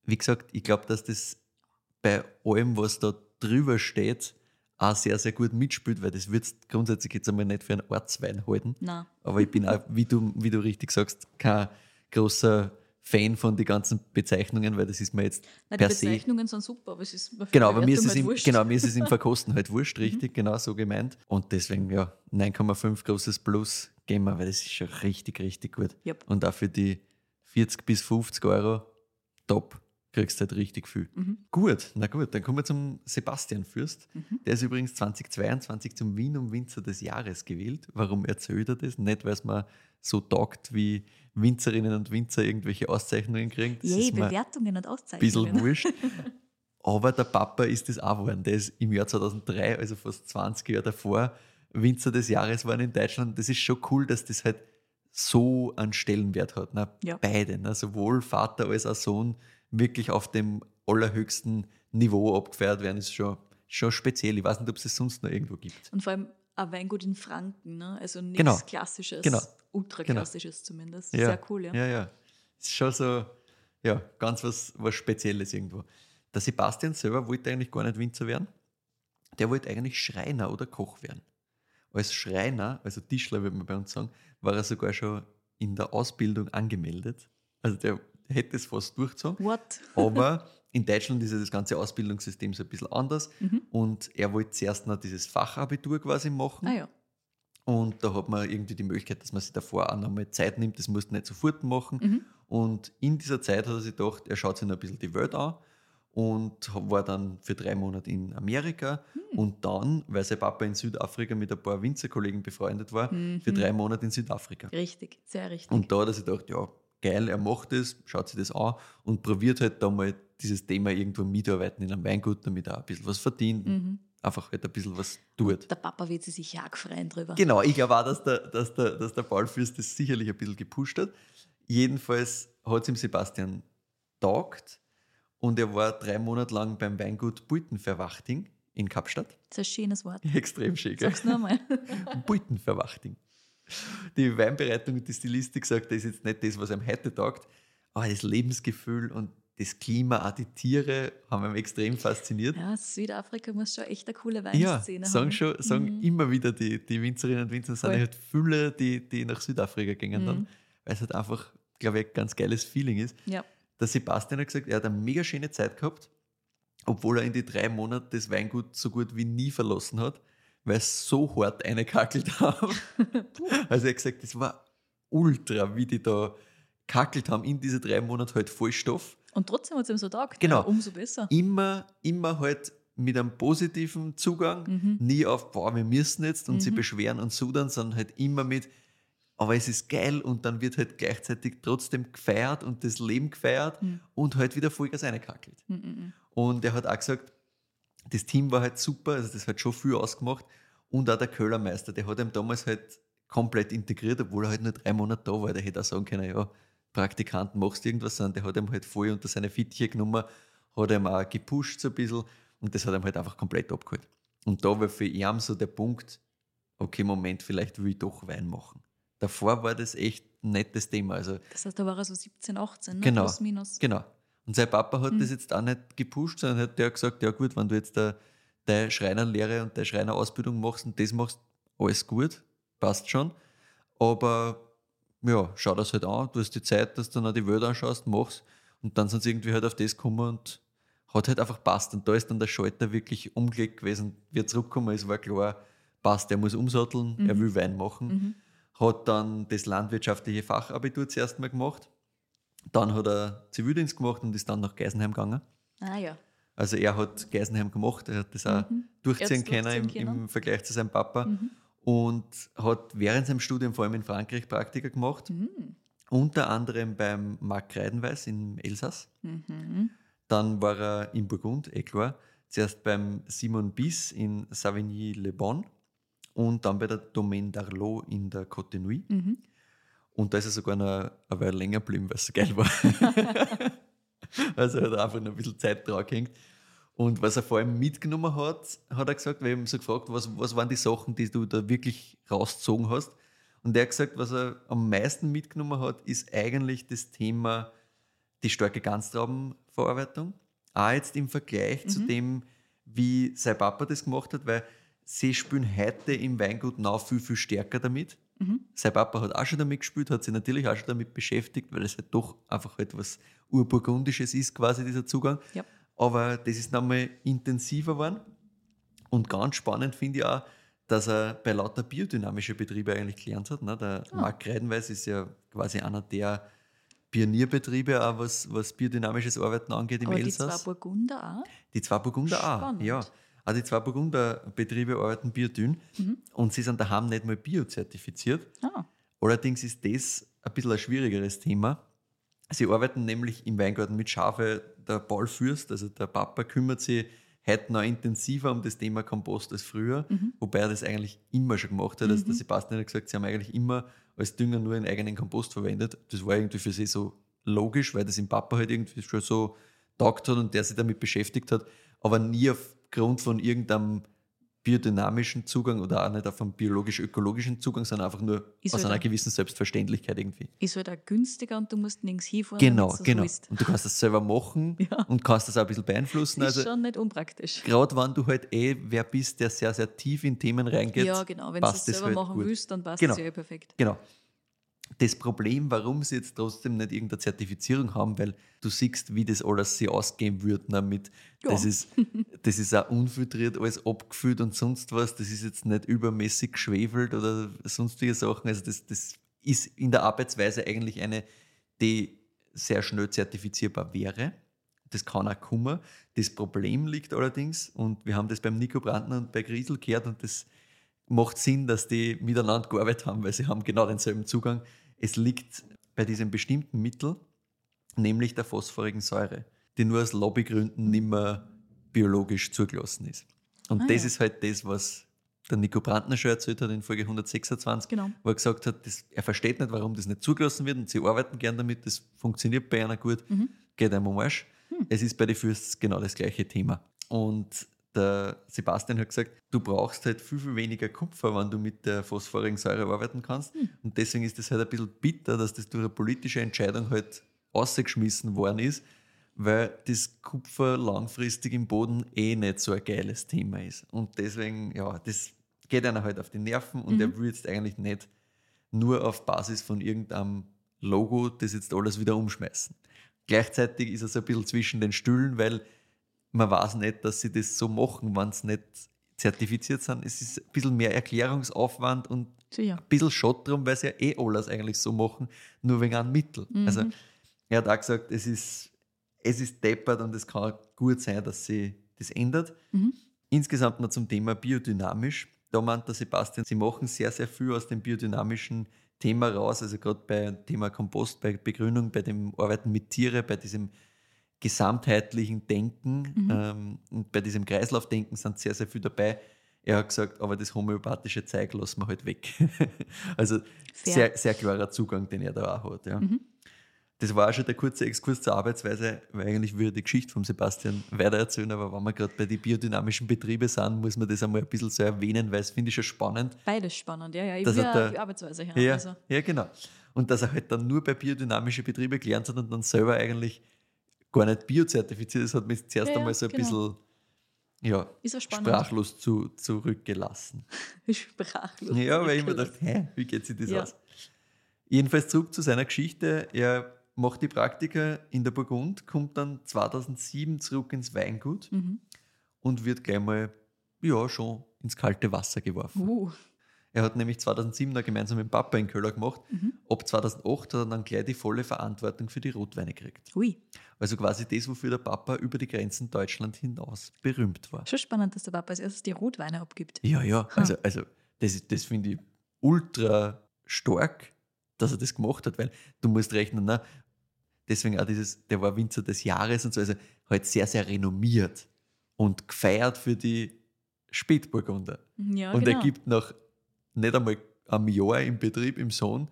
wie gesagt, ich glaube, dass das bei allem, was da drüber steht, auch sehr, sehr gut mitspielt, weil das wird grundsätzlich jetzt einmal nicht für einen Ortswein halten. Nein. Aber ich bin auch, wie du, wie du richtig sagst, kein großer Fan von den ganzen Bezeichnungen, weil das ist mir jetzt Nein, die per se. Bezeichnungen sind super, aber es ist Genau, die aber mir ist, es halt im, wurscht. genau, mir ist es im [laughs] Verkosten halt wurscht, richtig, genau so gemeint. Und deswegen, ja, 9,5 großes Plus gehen wir, weil das ist schon richtig, richtig gut. Yep. Und auch für die 40 bis 50 Euro, top, kriegst du halt richtig viel. Mhm. Gut, na gut, dann kommen wir zum Sebastian Fürst. Mhm. Der ist übrigens 2022 zum Wien um Winzer des Jahres gewählt. Warum erzählt er das? Nicht, weil es mir so taugt, wie Winzerinnen und Winzer irgendwelche Auszeichnungen kriegen. Das ist mir Bewertungen und ein bisschen Auszeichnungen. [laughs] wurscht. Aber der Papa ist das auch geworden. Der ist im Jahr 2003, also fast 20 Jahre davor, Winzer des Jahres waren in Deutschland. Das ist schon cool, dass das halt so einen Stellenwert hat. Ne? Ja. Beide, ne? sowohl Vater als auch Sohn, wirklich auf dem allerhöchsten Niveau abgefeiert werden, ist schon, schon speziell. Ich weiß nicht, ob es das sonst noch irgendwo gibt. Und vor allem ein Weingut in Franken, ne? also nichts Genau. Klassisches, Genau. ultraklassisches zumindest. Ja. Sehr cool, ja. Ja, ja. Ist schon so, ja, ganz was, was Spezielles irgendwo. Der Sebastian selber wollte eigentlich gar nicht Winzer werden. Der wollte eigentlich Schreiner oder Koch werden. Als Schreiner, also Tischler würde man bei uns sagen, war er sogar schon in der Ausbildung angemeldet. Also der hätte es fast durchgezogen. What? [laughs] Aber in Deutschland ist ja das ganze Ausbildungssystem so ein bisschen anders. Mhm. Und er wollte zuerst noch dieses Fachabitur quasi machen. Ah ja. Und da hat man irgendwie die Möglichkeit, dass man sich davor auch nochmal Zeit nimmt. Das musst du nicht sofort machen. Mhm. Und in dieser Zeit hat er sich gedacht, er schaut sich noch ein bisschen die Welt an und war dann für drei Monate in Amerika. Hm. Und dann, weil sein Papa in Südafrika mit ein paar Winzerkollegen befreundet war, Mhm. für drei Monate in Südafrika. Richtig, sehr richtig. Und da hat er sich gedacht, ja, geil, er macht das, schaut sich das an und probiert halt da mal dieses Thema irgendwo mitarbeiten in einem Weingut, damit er ein bisschen was verdient. Mhm. Einfach halt ein bisschen was tut. Der Papa wird sich sicher auch freuen drüber. Genau, ich glaube auch, dass der, dass, der, dass der Paul Fürst das sicherlich ein bisschen gepusht hat. Jedenfalls hat es ihm Sebastian taugt und er war drei Monate lang beim Weingut Buitenverwachting in Kapstadt. Das ist ein schönes Wort. Extrem schick. gell? Sag's nochmal. [laughs] Buitenverwachting. Die Weinbereitung und die Stilistik sagt, das ist jetzt nicht das, was einem heute taugt, aber das Lebensgefühl und das Klima, auch die Tiere haben mich extrem fasziniert. Ja, Südafrika muss schon echt eine coole Ja, Weinszene sagen, haben. schon, sagen Mhm. immer wieder die, die Winzerinnen und Winzer, sind Voll. halt viele, die, die nach Südafrika gingen dann, Mhm. weil es halt einfach, glaube ich, ein ganz geiles Feeling ist. Ja. Der Sebastian hat gesagt, er hat eine mega schöne Zeit gehabt, obwohl er in die drei Monate das Weingut so gut wie nie verlassen hat, weil es so hart eingekackelt [laughs] haben. also er hat gesagt, das war ultra, wie die da kackelt haben in diese drei Monate halt Vollstoff. Und trotzdem hat es ihm so taugt. Genau. Ja, umso besser. Immer, immer halt mit einem positiven Zugang, Mhm. nie auf, boah, wir müssen jetzt und sie Mhm. beschweren und sudern, sondern halt immer mit, aber es ist geil und dann wird halt gleichzeitig trotzdem gefeiert und das Leben gefeiert Mhm. und halt wieder Vollgas reingekackelt. Mhm, mhm. Und er hat auch gesagt, das Team war halt super, also das hat schon viel ausgemacht. Und auch der Köhlermeister, der hat ihm damals halt komplett integriert, obwohl er halt nur drei Monate da war. Der hätte auch sagen können, ja, Praktikant, machst irgendwas, sondern der hat ihm halt voll unter seine Fittiche genommen, hat ihm auch gepusht so ein bisschen und das hat ihm halt einfach komplett abgeholt. Und da war für ihn so der Punkt, okay, Moment, vielleicht will ich doch Wein machen. Davor war das echt ein nettes Thema. Also Das heißt, da war er so 17, 18, ne? Genau. plus minus. Genau. Und sein Papa hat Mhm. das jetzt auch nicht gepusht, sondern hat der gesagt, ja gut, wenn du jetzt da deine Schreinerlehre und deine Schreinerausbildung machst und das machst, alles gut, passt schon. Aber ja, schau das halt an, du hast die Zeit, dass du noch die Welt anschaust, machst und dann sind sie irgendwie halt auf das gekommen und hat halt einfach passt. Und da ist dann der Schalter wirklich umgelegt gewesen. Wie er zurückgekommen ist, war klar, passt, er muss umsatteln, er Mhm. will Wein machen Mhm. hat dann das landwirtschaftliche Fachabitur zuerst mal gemacht. Dann hat er Zivildienst gemacht und ist dann nach Geisenheim gegangen. Ah ja. Also er hat Geisenheim gemacht, er hat das auch Mhm. durchziehen können im, können. im Vergleich zu seinem Papa Mhm. und hat während seinem Studium vor allem in Frankreich Praktika gemacht, Mhm. unter anderem beim Marc Kreidenweiß im Elsass. Mhm. Dann war er in Burgund, eh klar. Zuerst beim Simon Bis in Savigny-le-Bon und dann bei der Domaine d'Arlot in der Côte Nuit. Mhm. Und da ist er sogar noch eine Weile länger geblieben, weil es so geil war. [laughs] also er hat einfach noch ein bisschen Zeit drauf gehängt. Und was er vor allem mitgenommen hat, hat er gesagt, wir haben so gefragt, was, was waren die Sachen, die du da wirklich rausgezogen hast. Und er hat gesagt, was er am meisten mitgenommen hat, ist eigentlich das Thema die starke Ganztraubenverarbeitung. Auch jetzt im Vergleich zu Mhm. dem, wie sein Papa das gemacht hat, weil sie spielen heute im Weingut noch viel, viel stärker damit. Mhm. Sein Papa hat auch schon damit gespielt, hat sich natürlich auch schon damit beschäftigt, weil es halt doch einfach etwas Urburgundisches ist, quasi dieser Zugang. Ja. Aber das ist nochmal intensiver geworden. Und ganz spannend finde ich auch, dass er bei lauter biodynamische Betriebe eigentlich gelernt hat. Ne? Der Ah. Marc Reidenweis ist ja quasi einer der Pionierbetriebe, auch was, was biodynamisches Arbeiten angeht im Aber die zwei Elsass. Burgunder auch. Die zwei Burgunder auch. Spannend. Ja. Auch die zwei Burgunder-Betriebe arbeiten biodyn Mhm. und sie sind daheim nicht mal biozertifiziert. Ah, Allerdings ist das ein bisschen ein schwierigeres Thema. Sie arbeiten nämlich im Weingarten mit Schafe. Der Paul Fürst, also der Papa, kümmert sich heute noch intensiver um das Thema Kompost als früher, Mhm. wobei er das eigentlich immer schon gemacht hat. Also der Sebastian hat gesagt, sie haben eigentlich immer als Dünger nur einen eigenen Kompost verwendet. Das war irgendwie für sie so logisch, weil das im Papa halt irgendwie schon so taugt hat und der sich damit beschäftigt hat, aber nie aufgrund von irgendeinem biodynamischen Zugang oder auch nicht auf einem biologisch-ökologischen Zugang, sondern einfach nur Ist aus halt einer gewissen Selbstverständlichkeit irgendwie. ist halt auch günstiger und du musst nirgends hinfahren. Genau, das genau. Und du kannst das selber machen [laughs] Ja. und kannst das auch ein bisschen beeinflussen. Das ist Also schon nicht unpraktisch. gerade wenn du halt eh wer bist, der sehr, sehr tief in Themen reingeht. ja, genau. Wenn du das selber halt machen gut. willst, dann passt Genau. es ja eh perfekt. Genau. Das Problem, warum sie jetzt trotzdem nicht irgendeine Zertifizierung haben, weil du siehst, wie das alles sie ausgehen würde damit. Das, Ja. ist, [laughs] das ist auch unfiltriert, alles abgefüllt und sonst was. Das ist jetzt nicht übermäßig geschwefelt oder sonstige Sachen. Also das, das ist in der Arbeitsweise eigentlich eine, die sehr schnell zertifizierbar wäre. Das kann auch kommen. Das Problem liegt allerdings, und wir haben das beim Nico Brandner und bei Griesel gehört, und das macht Sinn, dass die miteinander gearbeitet haben, weil sie haben genau denselben Zugang. Es liegt bei diesem bestimmten Mittel, nämlich der phosphorigen Säure, die nur aus Lobbygründen nicht mehr biologisch zugelassen ist. Und Ah, das ja. ist halt das, was der Nico Brandner schon erzählt hat in Folge 126, Genau. wo er gesagt hat, das, er versteht nicht, warum das nicht zugelassen wird und sie arbeiten gern damit, das funktioniert bei einer gut, Mhm. geht einem am Arsch. Es ist bei den Fürsts genau das gleiche Thema. Und der Sebastian hat gesagt, du brauchst halt viel, viel weniger Kupfer, wenn du mit der phosphorigen Säure arbeiten kannst. Und deswegen ist es halt ein bisschen bitter, dass das durch eine politische Entscheidung halt ausgeschmissen worden ist, weil das Kupfer langfristig im Boden eh nicht so ein geiles Thema ist. Und deswegen, ja, das geht einer halt auf die Nerven und er will jetzt eigentlich nicht nur auf Basis von irgendeinem Logo das jetzt alles wieder umschmeißen. Gleichzeitig ist es ein bisschen zwischen den Stühlen, weil man weiß nicht, dass sie das so machen, wenn sie nicht zertifiziert sind. Es ist ein bisschen mehr Erklärungsaufwand und Sicher. ein bisschen Schott drum, weil sie ja eh alles eigentlich so machen, nur wegen einem Mittel. Also er hat auch gesagt, es ist, es ist deppert und es kann gut sein, dass sie das ändert. Insgesamt noch zum Thema biodynamisch. Da meint der Sebastian, sie machen sehr, sehr viel aus dem biodynamischen Thema raus. Also gerade beim Thema Kompost, bei Begrünung, bei dem Arbeiten mit Tiere, bei diesem gesamtheitlichen Denken ähm, und bei diesem Kreislaufdenken sind sehr, sehr viel dabei. Er hat gesagt, aber das homöopathische Zeug lassen wir halt weg. [laughs] also Fair. sehr, sehr klarer Zugang, den er da auch hat. Ja. Das war auch schon der kurze Exkurs zur Arbeitsweise, weil eigentlich würde ich die Geschichte von Sebastian weitererzählen, aber wenn wir gerade bei den biodynamischen Betrieben sind, muss man das einmal ein bisschen so erwähnen, weil es finde ich schon spannend. Beides spannend, ja, ja. Ich will die Arbeitsweise her. Ja, Also, ja, genau. Und dass er halt dann nur bei biodynamischen Betrieben gelernt hat und dann selber eigentlich gar nicht biozertifiziert ist, hat mich zuerst Ja, einmal so ein genau. bisschen ja, sprachlos zu, zurückgelassen. [laughs] Sprachlos. Ja, weil ich mir dachte, hä, wie geht sich das Ja. aus? Jedenfalls zurück zu seiner Geschichte. Er macht die Praktika in der Burgund, kommt dann 2007 zurück ins Weingut Mhm. und wird gleich mal ja, schon ins kalte Wasser geworfen. Uh, Er hat nämlich 2007 noch gemeinsam mit dem Papa in Köln gemacht. Mhm. Ab 2008 hat er dann gleich die volle Verantwortung für die Rotweine gekriegt. ui. Also quasi das, wofür der Papa über die Grenzen Deutschland hinaus berühmt war. Schon spannend, dass der Papa als erstes die Rotweine abgibt. Ja, ja, also, also das, das finde ich ultra stark, dass er das gemacht hat, weil du musst rechnen, ne? deswegen auch dieses, der war Winzer des Jahres und so, also halt sehr, sehr renommiert und gefeiert für die Spätburgunder. Ja, und genau. er gibt nach nicht einmal einem Jahr im Betrieb, im Sohn,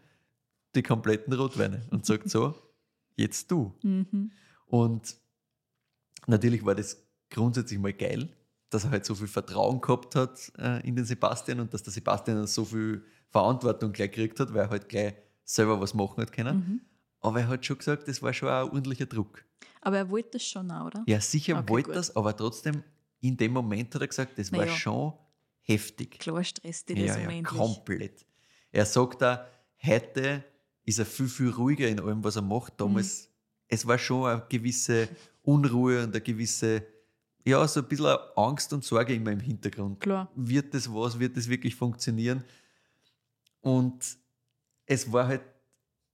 die kompletten Rotweine und sagt so, [laughs] jetzt du. Mhm. Und natürlich war das grundsätzlich mal geil, dass er halt so viel Vertrauen gehabt hat äh, in den Sebastian und dass der Sebastian dann so viel Verantwortung gleich gekriegt hat, weil er halt gleich selber was machen hat können. Mhm. Aber er hat schon gesagt, das war schon ein ordentlicher Druck. Aber er wollte das schon auch, oder? Ja, sicher Okay, wollte gut. das, aber trotzdem in dem Moment hat er gesagt, das war Na ja. schon heftig. Klar stresst dich das Ja, ja, komplett. Er sagt da, heute ist er viel, viel ruhiger in allem, was er macht. Damals, Mhm. es war schon eine gewisse Unruhe und eine gewisse, ja, so ein bisschen Angst und Sorge immer im Hintergrund. Klar. Wird das was? Wird das wirklich funktionieren? Und es war halt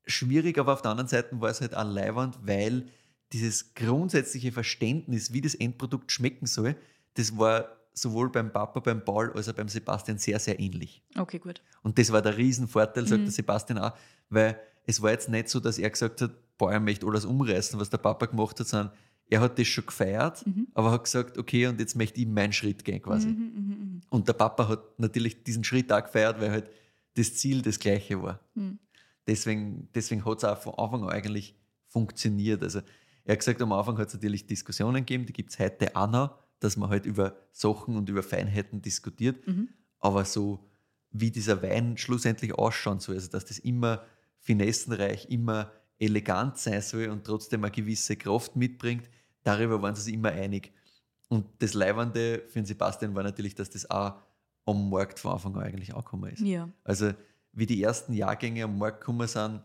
schwierig, aber auf der anderen Seite war es halt auch leiwand, weil dieses grundsätzliche Verständnis, wie das Endprodukt schmecken soll, das war sowohl beim Papa, beim Paul als auch beim Sebastian sehr, sehr ähnlich. Okay, gut. Und das war der Riesenvorteil, sagt Mhm. der Sebastian auch, weil es war jetzt nicht so, dass er gesagt hat, boah, er möchte alles umreißen, was der Papa gemacht hat, sondern er hat das schon gefeiert, Mhm. aber hat gesagt, okay, und jetzt möchte ich meinen Schritt gehen quasi. Mhm, mhm, mhm. Und der Papa hat natürlich diesen Schritt auch gefeiert, weil halt das Ziel das gleiche war. Mhm. Deswegen, deswegen hat es auch von Anfang an eigentlich funktioniert. Also er hat gesagt, am Anfang hat es natürlich Diskussionen gegeben, die gibt es heute auch noch, dass man halt über Sachen und über Feinheiten diskutiert. Mhm. Aber so wie dieser Wein schlussendlich ausschauen soll, also dass das immer finessenreich, immer elegant sein soll und trotzdem eine gewisse Kraft mitbringt, darüber waren sie sich immer einig. Und das Leibende für den Sebastian war natürlich, dass das auch am Markt von Anfang an eigentlich angekommen ist. Ja. Also wie die ersten Jahrgänge am Markt gekommen sind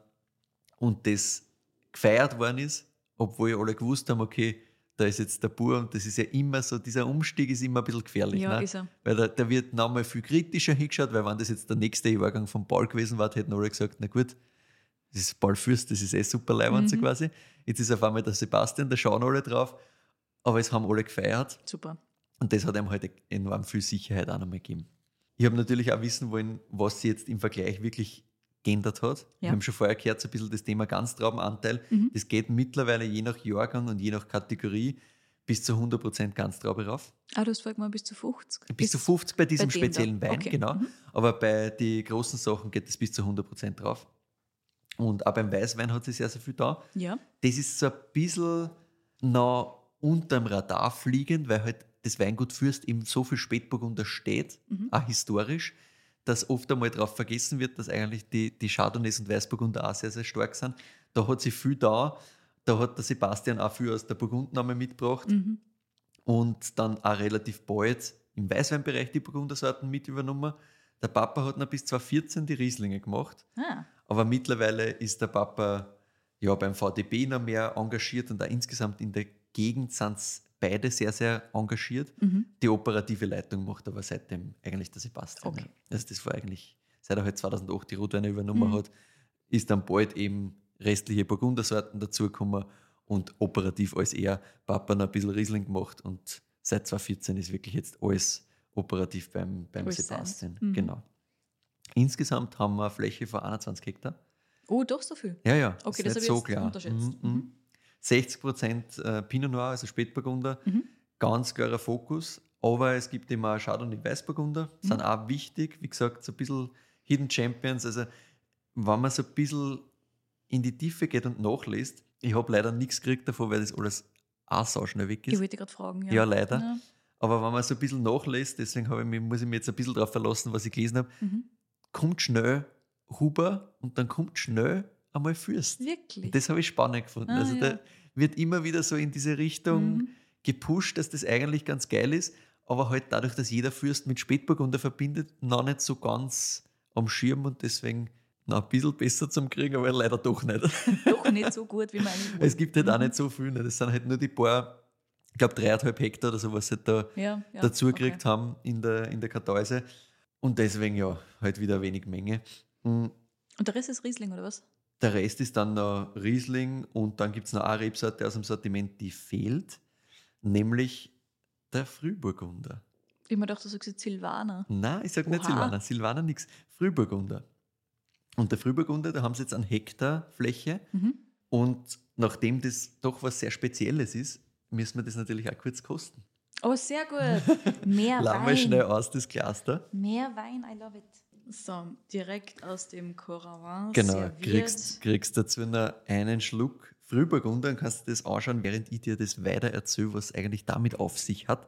und das gefeiert worden ist, obwohl alle gewusst haben, okay, da ist jetzt der Bur und das ist ja immer so, dieser Umstieg ist immer ein bisschen gefährlich. Ja, ne? ist er. Weil da, da wird nochmal viel kritischer hingeschaut, weil wenn das jetzt der nächste Jahrgang von Paul gewesen war, hätten alle gesagt, na gut, das ist Paul Fürst, das ist eh super so Mhm. quasi. Jetzt ist auf einmal der Sebastian, da schauen alle drauf, aber es haben alle gefeiert. Super. Und das hat ihm halt enorm viel Sicherheit auch nochmal gegeben. Ich habe natürlich auch wissen wollen, was sie jetzt im Vergleich wirklich geändert hat. Wir Ja. haben schon vorher gehört, so ein bisschen das Thema Ganztraubenanteil. Mhm. Das geht mittlerweile je nach Jahrgang und je nach Kategorie bis zu 100% Ganztraube rauf. Ah, du hast vorhin mal bis zu 50. Bis zu 50 bei diesem bei speziellen Wein, Okay. genau. Mhm. Aber bei den großen Sachen geht es bis zu 100% drauf. Und auch beim Weißwein hat sie sehr, sehr viel da. Ja. Das ist so ein bisschen noch unterm Radar fliegend, weil halt das Weingut Fürst eben so viel Spätburgunder steht, Mhm. auch historisch, dass oft einmal darauf vergessen wird, dass eigentlich die, die Chardonnays und Weißburgunder auch sehr, sehr stark sind. Da hat sie viel da. Da hat der Sebastian auch viel aus der Burgundnahme mitgebracht Mhm. und dann auch relativ bald im Weißweinbereich die Burgundersorten mit übernommen. Der Papa hat noch bis 2014 die Rieslinge gemacht. Ah, Aber mittlerweile ist der Papa ja beim VDB noch mehr engagiert und auch insgesamt in der Gegend sind es beide sehr, sehr engagiert. mhm. Die operative Leitung macht aber seitdem eigentlich der Sebastian. Okay. Also das war eigentlich, seit er halt 2008 die Rotweine übernommen Mhm. hat, ist dann bald eben restliche Burgundersorten dazugekommen und operativ als er Papa noch ein bisschen Riesling gemacht und seit 2014 ist wirklich jetzt alles operativ beim, beim Sebastian. Mhm. Genau. Insgesamt haben wir eine Fläche von 21 Hektar. Oh, doch so viel. Ja, ja. Okay, das nicht habe ich so jetzt klar. unterschätzt. Mhm, Mhm. mhm. 60 Prozent äh, Pinot Noir, also Spätburgunder, Mhm. ganz klarer Fokus. Aber es gibt immer auch Chardonnay Weißburgunder, Mhm. sind auch wichtig. Wie gesagt, so ein bisschen Hidden Champions. Also, wenn man so ein bisschen in die Tiefe geht und nachliest, ich habe leider nichts gekriegt davon, weil das alles auch so schnell weg Ich ist. wollte gerade fragen. Ja, Ja, leider. Ja. Aber wenn man so ein bisschen nachliest, deswegen ich mich, muss ich mich jetzt ein bisschen darauf verlassen, was ich gelesen habe, Mhm. kommt schnell Huber und dann kommt schnell einmal Fürst. Wirklich. Das habe ich spannend gefunden. Ah, also ja. da wird immer wieder so in diese Richtung Mhm. gepusht, dass das eigentlich ganz geil ist, aber halt dadurch, dass jeder Fürst mit Spätburgunder verbindet, noch nicht so ganz am Schirm und deswegen noch ein bisschen besser zum Kriegen, aber leider doch nicht. [laughs] Doch nicht so gut, wie meine es gibt halt auch Mhm. nicht so viel. Ne? Das sind halt nur die paar, ich glaube dreieinhalb Hektar oder so, was sie da ja, ja, dazu okay. gekriegt haben in der, in der Kartäuse. Und deswegen ja, halt wieder wenig Menge. Mm, Und der Rest ist Riesling, oder was? Der Rest ist dann noch Riesling und dann gibt es noch eine Rebsorte aus dem Sortiment, die fehlt, nämlich der Frühburgunder. Ich mir gedacht, du sagst jetzt Silvaner. Nein, ich sage nicht. Silvaner. Silvaner nichts. Frühburgunder. Und der Frühburgunder, da haben sie jetzt einen Hektar Fläche Mhm. und nachdem das doch was sehr Spezielles ist, müssen wir das natürlich auch kurz kosten. Oh, sehr gut. Mehr [laughs] Laden wir Wein. schnell aus, das da. Mehr Wein, I love it. So, direkt aus dem Coravin Genau, serviert. kriegst, kriegst dazu noch einen Schluck Frühburgunder und kannst dir das anschauen, während ich dir das weiter erzähle, was eigentlich damit auf sich hat.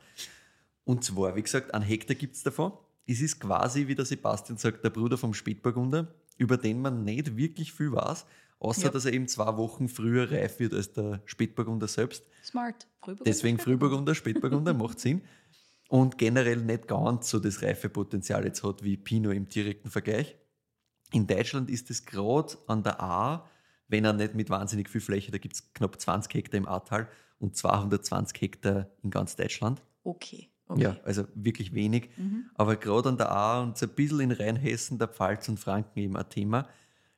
Und zwar, wie gesagt, ein Hektar gibt es davon. Es ist quasi, wie der Sebastian sagt, der Bruder vom Spätburgunder, über den man nicht wirklich viel weiß, außer Ja. dass er eben zwei Wochen früher reif wird als der Spätburgunder selbst. Smart. Frühburgunder. Deswegen Frühburgunder, Spätburgunder [laughs] macht Sinn. Und generell nicht ganz so das Reifepotenzial jetzt hat wie Pinot im direkten Vergleich. In Deutschland ist es gerade an der A, wenn er nicht mit wahnsinnig viel Fläche, da gibt es knapp 20 Hektar im Ahrtal und 220 Hektar in ganz Deutschland. Okay. okay. Ja, also wirklich wenig. Aber gerade an der A und so ein bisschen in Rheinhessen, der Pfalz und Franken eben ein Thema.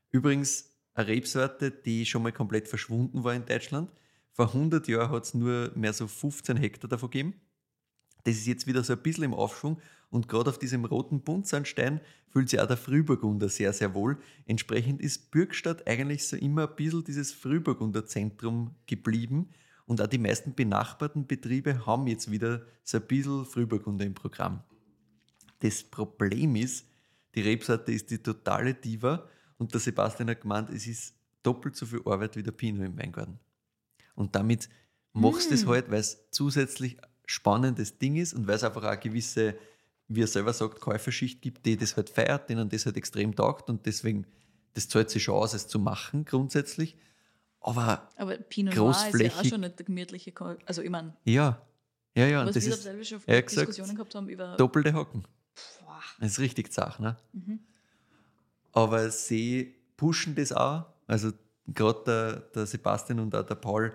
Übrigens eine Rebsorte, die schon mal komplett verschwunden war in Deutschland. Vor 100 Jahren hat es nur mehr so 15 Hektar davon gegeben. Das ist jetzt wieder so ein bisschen im Aufschwung und gerade auf diesem roten Buntsandstein fühlt sich auch der Frühburgunder sehr, sehr wohl. Entsprechend ist Bürgstadt eigentlich so immer ein bisschen dieses Frühburgunder Zentrum geblieben und auch die meisten benachbarten Betriebe haben jetzt wieder so ein bisschen Frühburgunder im Programm. Das Problem ist, die Rebsorte ist die totale Diva und der Sebastian hat gemeint, es ist doppelt so viel Arbeit wie der Pinot im Weingarten. Und damit machst du es halt, weil es zusätzlich spannendes Ding ist und weil es einfach auch eine gewisse, wie er selber sagt, Käuferschicht gibt, die das halt feiert, denen das halt extrem taugt und deswegen, das zahlt sich schon aus, es zu machen grundsätzlich. Aber Aber Pinot Noir ist ja auch Großflächig- schon nicht der gemütliche, Ko- also ich meine, ja, ja, ja, und was das wir ist selber schon er hat gesagt, Diskussionen gehabt haben über doppelte Hocken. Boah, Das ist richtig zach, ne? Mhm. Aber sie pushen das auch. Also gerade der, der Sebastian und auch der Paul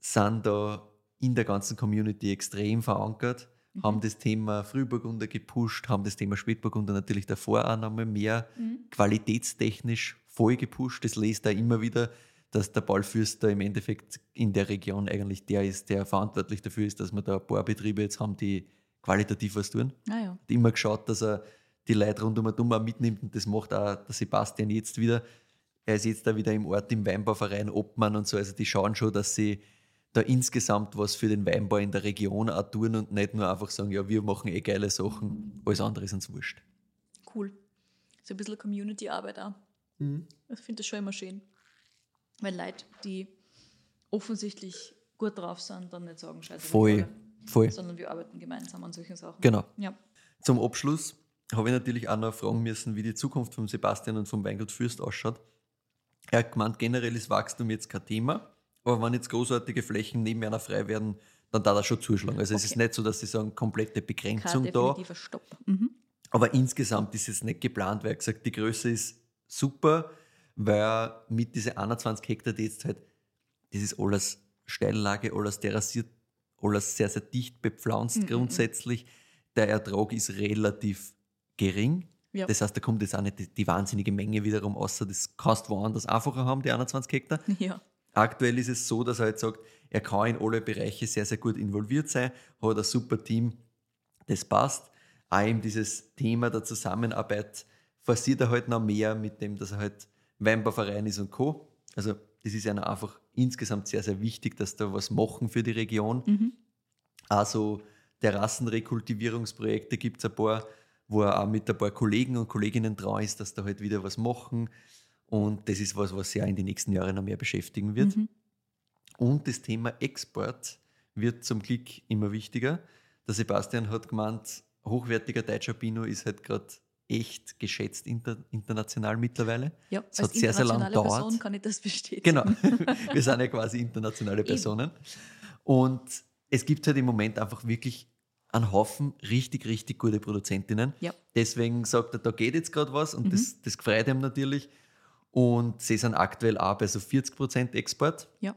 sind da in der ganzen Community extrem verankert, Mhm. haben das Thema Frühburgunder gepusht, haben das Thema Spätburgunder natürlich davor auch nochmal mehr Mhm. qualitätstechnisch voll gepusht. Das lest da immer wieder, dass der Paul Fürster im Endeffekt in der Region eigentlich der ist, der verantwortlich dafür ist, dass wir da ein paar Betriebe jetzt haben, die qualitativ was tun naja. hat immer geschaut, dass er die Leute rund um ihn auch mitnimmt und das macht auch der Sebastian jetzt wieder. Er ist jetzt da wieder im Ort im Weinbauverein Obmann und so, also die schauen schon, dass sie da insgesamt was für den Weinbau in der Region auch tun und nicht nur einfach sagen, ja, wir machen eh geile Sachen, alles andere ist uns wurscht. Cool. So ein bisschen Community-Arbeit auch. Mhm. Ich finde das schon immer schön. Weil Leute, die offensichtlich gut drauf sind, dann nicht sagen, scheiße, wir Voll, alle, voll. sondern wir arbeiten gemeinsam an solchen Sachen. Genau. Ja. Zum Abschluss habe ich natürlich auch noch fragen müssen, wie die Zukunft von Sebastian und vom Weingut Fürst ausschaut. Er hat gemeint, generell ist Wachstum jetzt kein Thema, aber wenn jetzt großartige Flächen neben einer frei werden, dann darf er schon zuschlagen. Also es ist Okay. nicht so, dass sie sagen, komplette Begrenzung da, Stopp. Mhm. aber insgesamt ist es nicht geplant, weil er gesagt, die Größe ist super, weil mit diesen 21 Hektar, die jetzt halt, das ist alles Steillage, alles terrassiert, alles sehr, sehr dicht bepflanzt Mhm, grundsätzlich. Der Ertrag ist relativ gering. Ja. Das heißt, da kommt jetzt auch nicht die, die wahnsinnige Menge wiederum, außer das kannst du woanders einfacher haben, die 21 Hektar. ja. Aktuell ist es so, dass er halt sagt, er kann in alle Bereiche sehr, sehr gut involviert sein, hat ein super Team, das passt. Auch eben dieses Thema der Zusammenarbeit forciert er halt noch mehr mit dem, dass er halt Weinbauverein ist und Co. Also das ist einer einfach insgesamt sehr, sehr wichtig, dass da was machen für die Region. Mhm. Also Terrassenrekultivierungsprojekte gibt es ein paar, wo er auch mit ein paar Kollegen und Kolleginnen dran ist, dass da halt wieder was machen. Und das ist was, was er in den nächsten Jahren noch mehr beschäftigen wird. Mhm. Und das Thema Export wird zum Glück immer wichtiger. Der Sebastian hat gemeint, hochwertiger deutscher Pinot ist halt gerade echt geschätzt inter, international mittlerweile. Ja, Es hat sehr, sehr lang internationale gedauert. Person kann ich das bestätigen. Genau, [laughs] wir sind ja quasi internationale Personen. Und es gibt halt im Moment einfach wirklich einen Haufen richtig, richtig gute Produzentinnen. Ja. Mhm. Deswegen sagt er, da geht jetzt gerade was und das, das gefreut ihm natürlich. Und sie sind aktuell auch bei so 40% Export. Ja.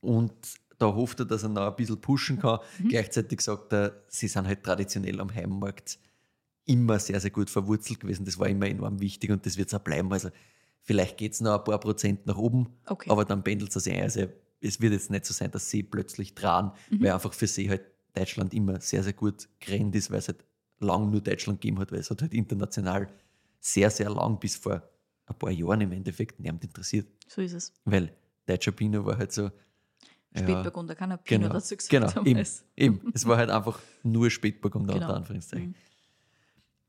Und da hofft er, dass er noch ein bisschen pushen kann. Mhm. Gleichzeitig sagt er, sie sind halt traditionell am Heimmarkt immer sehr, sehr gut verwurzelt gewesen. Das war immer enorm wichtig und das wird es auch bleiben. Also vielleicht geht es noch ein paar Prozent nach oben, Okay. aber dann pendelt es sich ein. Also es wird jetzt nicht so sein, dass sie plötzlich dran, Mhm. weil einfach für sie halt Deutschland immer sehr, sehr gut gerannt ist, weil es halt lang nur Deutschland gegeben hat, weil es hat halt international sehr, sehr lang bis vor ein paar Jahren im Endeffekt niemand interessiert. So ist es. Weil deutscher Pinot war halt so. ja, Spätburgunder, keiner Pinot genau, dazu gesagt genau, eben, eben. Es war halt einfach nur Spätburgunder Genau. unter Anführungszeichen. Mhm.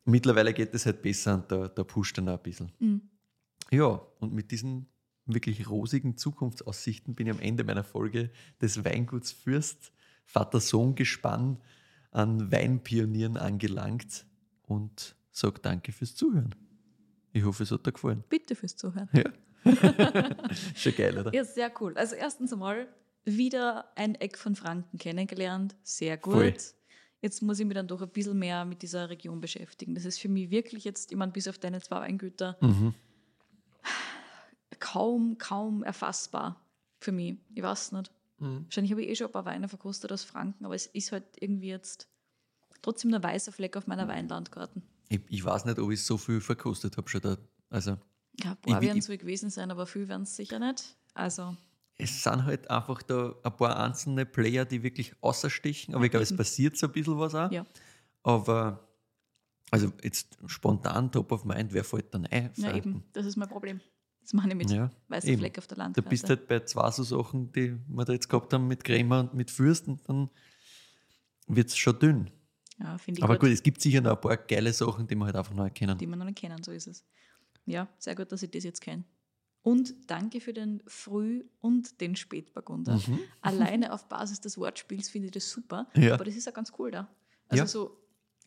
Mittlerweile geht es halt besser und da, da pusht er noch ein bisschen. Mhm. Ja, und mit diesen wirklich rosigen Zukunftsaussichten bin ich am Ende meiner Folge des Weinguts Fürst Vater-Sohn-Gespann an Weinpionieren angelangt und sage danke fürs Zuhören. Ich hoffe, es hat dir gefallen. Bitte fürs Zuhören. Ja. [laughs] [laughs] Schon geil, oder? Ja, sehr cool. Also erstens einmal wieder ein Eck von Franken kennengelernt. Sehr gut. Voll. jetzt muss ich mich dann doch ein bisschen mehr mit dieser Region beschäftigen. Das ist für mich wirklich jetzt, ich meine, bis auf deine zwei Weingüter, Mhm. kaum, kaum erfassbar für mich. Ich weiß nicht. Mhm. Wahrscheinlich habe ich eh schon ein paar Weine verkostet aus Franken, aber es ist halt irgendwie jetzt trotzdem ein weißer Fleck auf meiner Weinlandkarte. Ich, ich weiß nicht, ob ich so viel verkostet habe schon da. Also, Ja, ein paar werden es wohl gewesen sein, aber viel werden es sicher nicht. Also, es sind halt einfach da ein paar einzelne Player, die wirklich außerstechen. Aber ich glaube, es eben. passiert so ein bisschen was auch. ja. Aber, also jetzt spontan top of mind, wer fällt dann ein? Ja, eben. Das ist mein Problem. Das meine ich mit Ja, weißer. Fleck auf der Landkarte. bist du halt bei zwei so Sachen, die wir da jetzt gehabt haben mit Krämer und mit Fürsten, dann wird es schon dünn. Ja, finde ich Aber gut, gut, es gibt sicher noch ein paar geile Sachen, die wir halt einfach noch erkennen. die wir noch nicht kennen, so ist es. Ja, sehr gut, dass ich das jetzt kenne. Und danke für den Früh- und den Spätburgunder. Mhm. Alleine auf Basis des Wortspiels finde ich das super. Ja. Aber das ist ja ganz cool da. Also Ja. so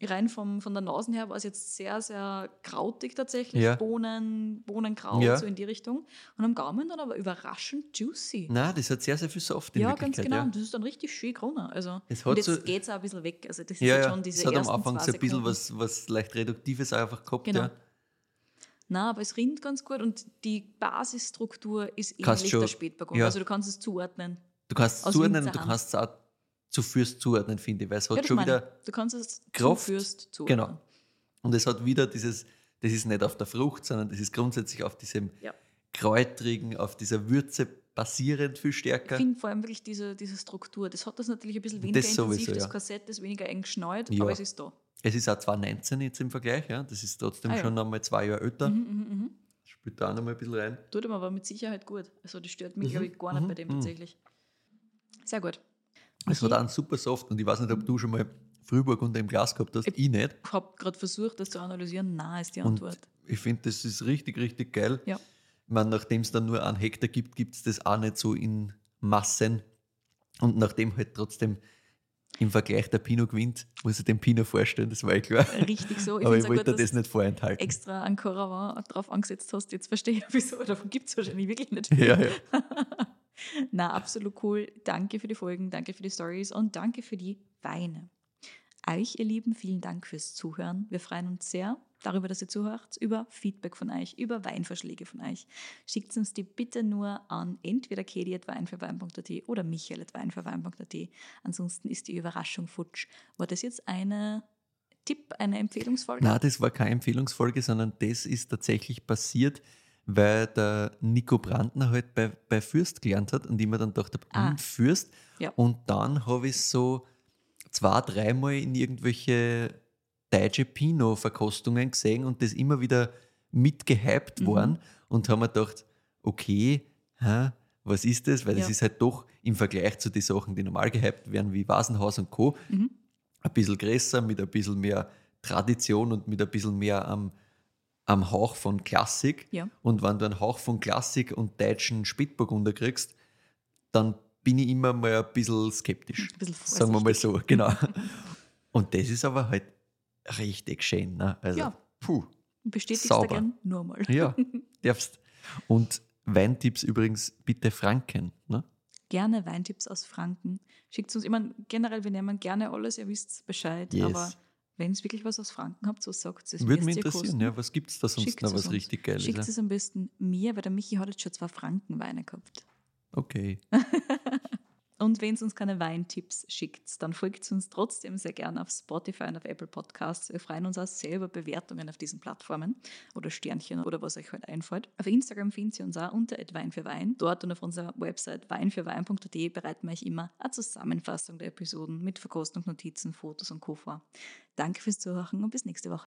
rein vom, von der Nase her war es jetzt sehr, sehr krautig tatsächlich. Ja. Bohnen, Bohnenkraut, Ja. so in die Richtung. Und am Gaumen dann aber überraschend juicy. Nein, das hat sehr, sehr viel Soft in ja, ganz genau. ja. Und das ist dann richtig schön grüner. Also, Es und jetzt so- geht es auch ein bisschen weg. Also das ist Ja, schon diese es hat am Anfang so ein bisschen was, was leicht Reduktives einfach gehabt. Genau. Ja. Nein, aber es rinnt ganz gut und die Basisstruktur ist Kannst ähnlich schon- der Spätburgunder. Also du kannst es zuordnen. Du kannst es zuordnen und du kannst es auch zu Fürst zuordnen, finde ich, weil es hat Ja, schon ich. wieder Du kannst es Kraft. zuführst zuordnen. Genau. Und es hat wieder dieses, das ist nicht auf der Frucht, sondern das ist grundsätzlich auf diesem Ja. Kräutrigen, auf dieser Würze basierend viel Ich stärker. finde vor allem wirklich diese, diese Struktur. Das hat das natürlich ein bisschen weniger Das intensiv, sowieso, das ja. Korsett ist weniger eng geschnallt, Ja. aber es ist da. Es ist auch 2019 jetzt im Vergleich, ja. das ist trotzdem Ah, ja. schon einmal zwei Jahre älter. Mhm, mhm, mhm. Spielt da auch noch mal ein bisschen rein. Tut ihm aber mit Sicherheit gut. Also das stört mich, Mhm, glaube ich, gar nicht mhm, bei dem mhm. tatsächlich. Sehr gut. Es auch einen super Soft und ich weiß nicht, ob du schon mal Frühburgunder im Glas gehabt hast. Ich- Ich nicht. Ich habe gerade versucht, das zu analysieren. Nein, ist die Und Antwort. ich finde, das ist richtig, richtig geil. Ja. Ich meine, nachdem es dann nur einen Hektar gibt, gibt es das auch nicht so in Massen. Und nachdem halt trotzdem im Vergleich der Pinot gewinnt, muss ich den Pinot vorstellen, das war eh klar. Richtig so. [laughs] Ich Aber ich wollte gut, dir das nicht vorenthalten. extra an Coravin drauf angesetzt hast. Jetzt verstehe ich, wieso. Davon gibt es wahrscheinlich wirklich nicht viel. Ja, ja. [laughs] [laughs] Na, absolut cool. Danke für die Folgen, danke für die Stories und danke für die Weine. Euch, ihr Lieben, vielen Dank fürs Zuhören. Wir freuen uns sehr darüber, dass ihr zuhört, über Feedback von euch, über Weinvorschläge von euch. Schickt uns die bitte nur an entweder kedi.weinfürwein.at oder michael.weinfürwein.at. Ansonsten ist die Überraschung futsch. War das jetzt eine Tipp, eine Empfehlungsfolge? Nein, das war keine Empfehlungsfolge, sondern das ist tatsächlich passiert, weil der Nico Brandner halt bei, bei Fürst gelernt hat und ich mir dann dachte, Ah. hm, Fürst. Ja. Und dann habe ich so zwei, dreimal in irgendwelche deutsche Pinot-Verkostungen gesehen und das immer wieder mitgehypt Mhm. worden und haben mir gedacht, okay, hä, was ist das? Weil das Ja. ist halt doch im Vergleich zu den Sachen, die normal gehypt werden, wie Vasenhaus und Co., Mhm. ein bisschen größer, mit ein bisschen mehr Tradition und mit ein bisschen mehr am, am Hauch von Klassik. Ja. Und wenn du einen Hauch von Klassik und deutschen Spätburgunder kriegst, dann bin ich immer mal ein bisschen skeptisch. Ein bisschen Sagen wir mal so, genau. [laughs] und das ist aber halt richtig schön. Ne? Also, Ja. puh, Bestätigst du Sauber. gern nur mal. ja, [laughs] darfst. Und Weintipps übrigens bitte Franken. Ne? gerne Weintipps aus Franken. Schickt uns immer, generell, wir nehmen gerne alles, ihr wisst Bescheid. Yes. Aber wenn es wirklich was aus Franken habt, so sagt es. Würde mich interessieren, ja, was gibt es da sonst Schickt noch was uns. richtig Geiles? Schickt es am besten mir, weil der Michi hat jetzt schon zwei Frankenweine gehabt. Okay. [laughs] Und wenn es uns keine Weintipps schickt, dann folgt uns trotzdem sehr gerne auf Spotify und auf Apple Podcasts. Wir freuen uns auch sehr über Bewertungen auf diesen Plattformen oder Sternchen oder was euch halt einfällt. Auf Instagram findet ihr uns auch unter Wein für Wein. Dort und auf unserer Website weinfürwein.at bereiten wir euch immer eine Zusammenfassung der Episoden mit Verkostung, Notizen, Fotos und Co. vor. Danke fürs Zuhören und bis nächste Woche.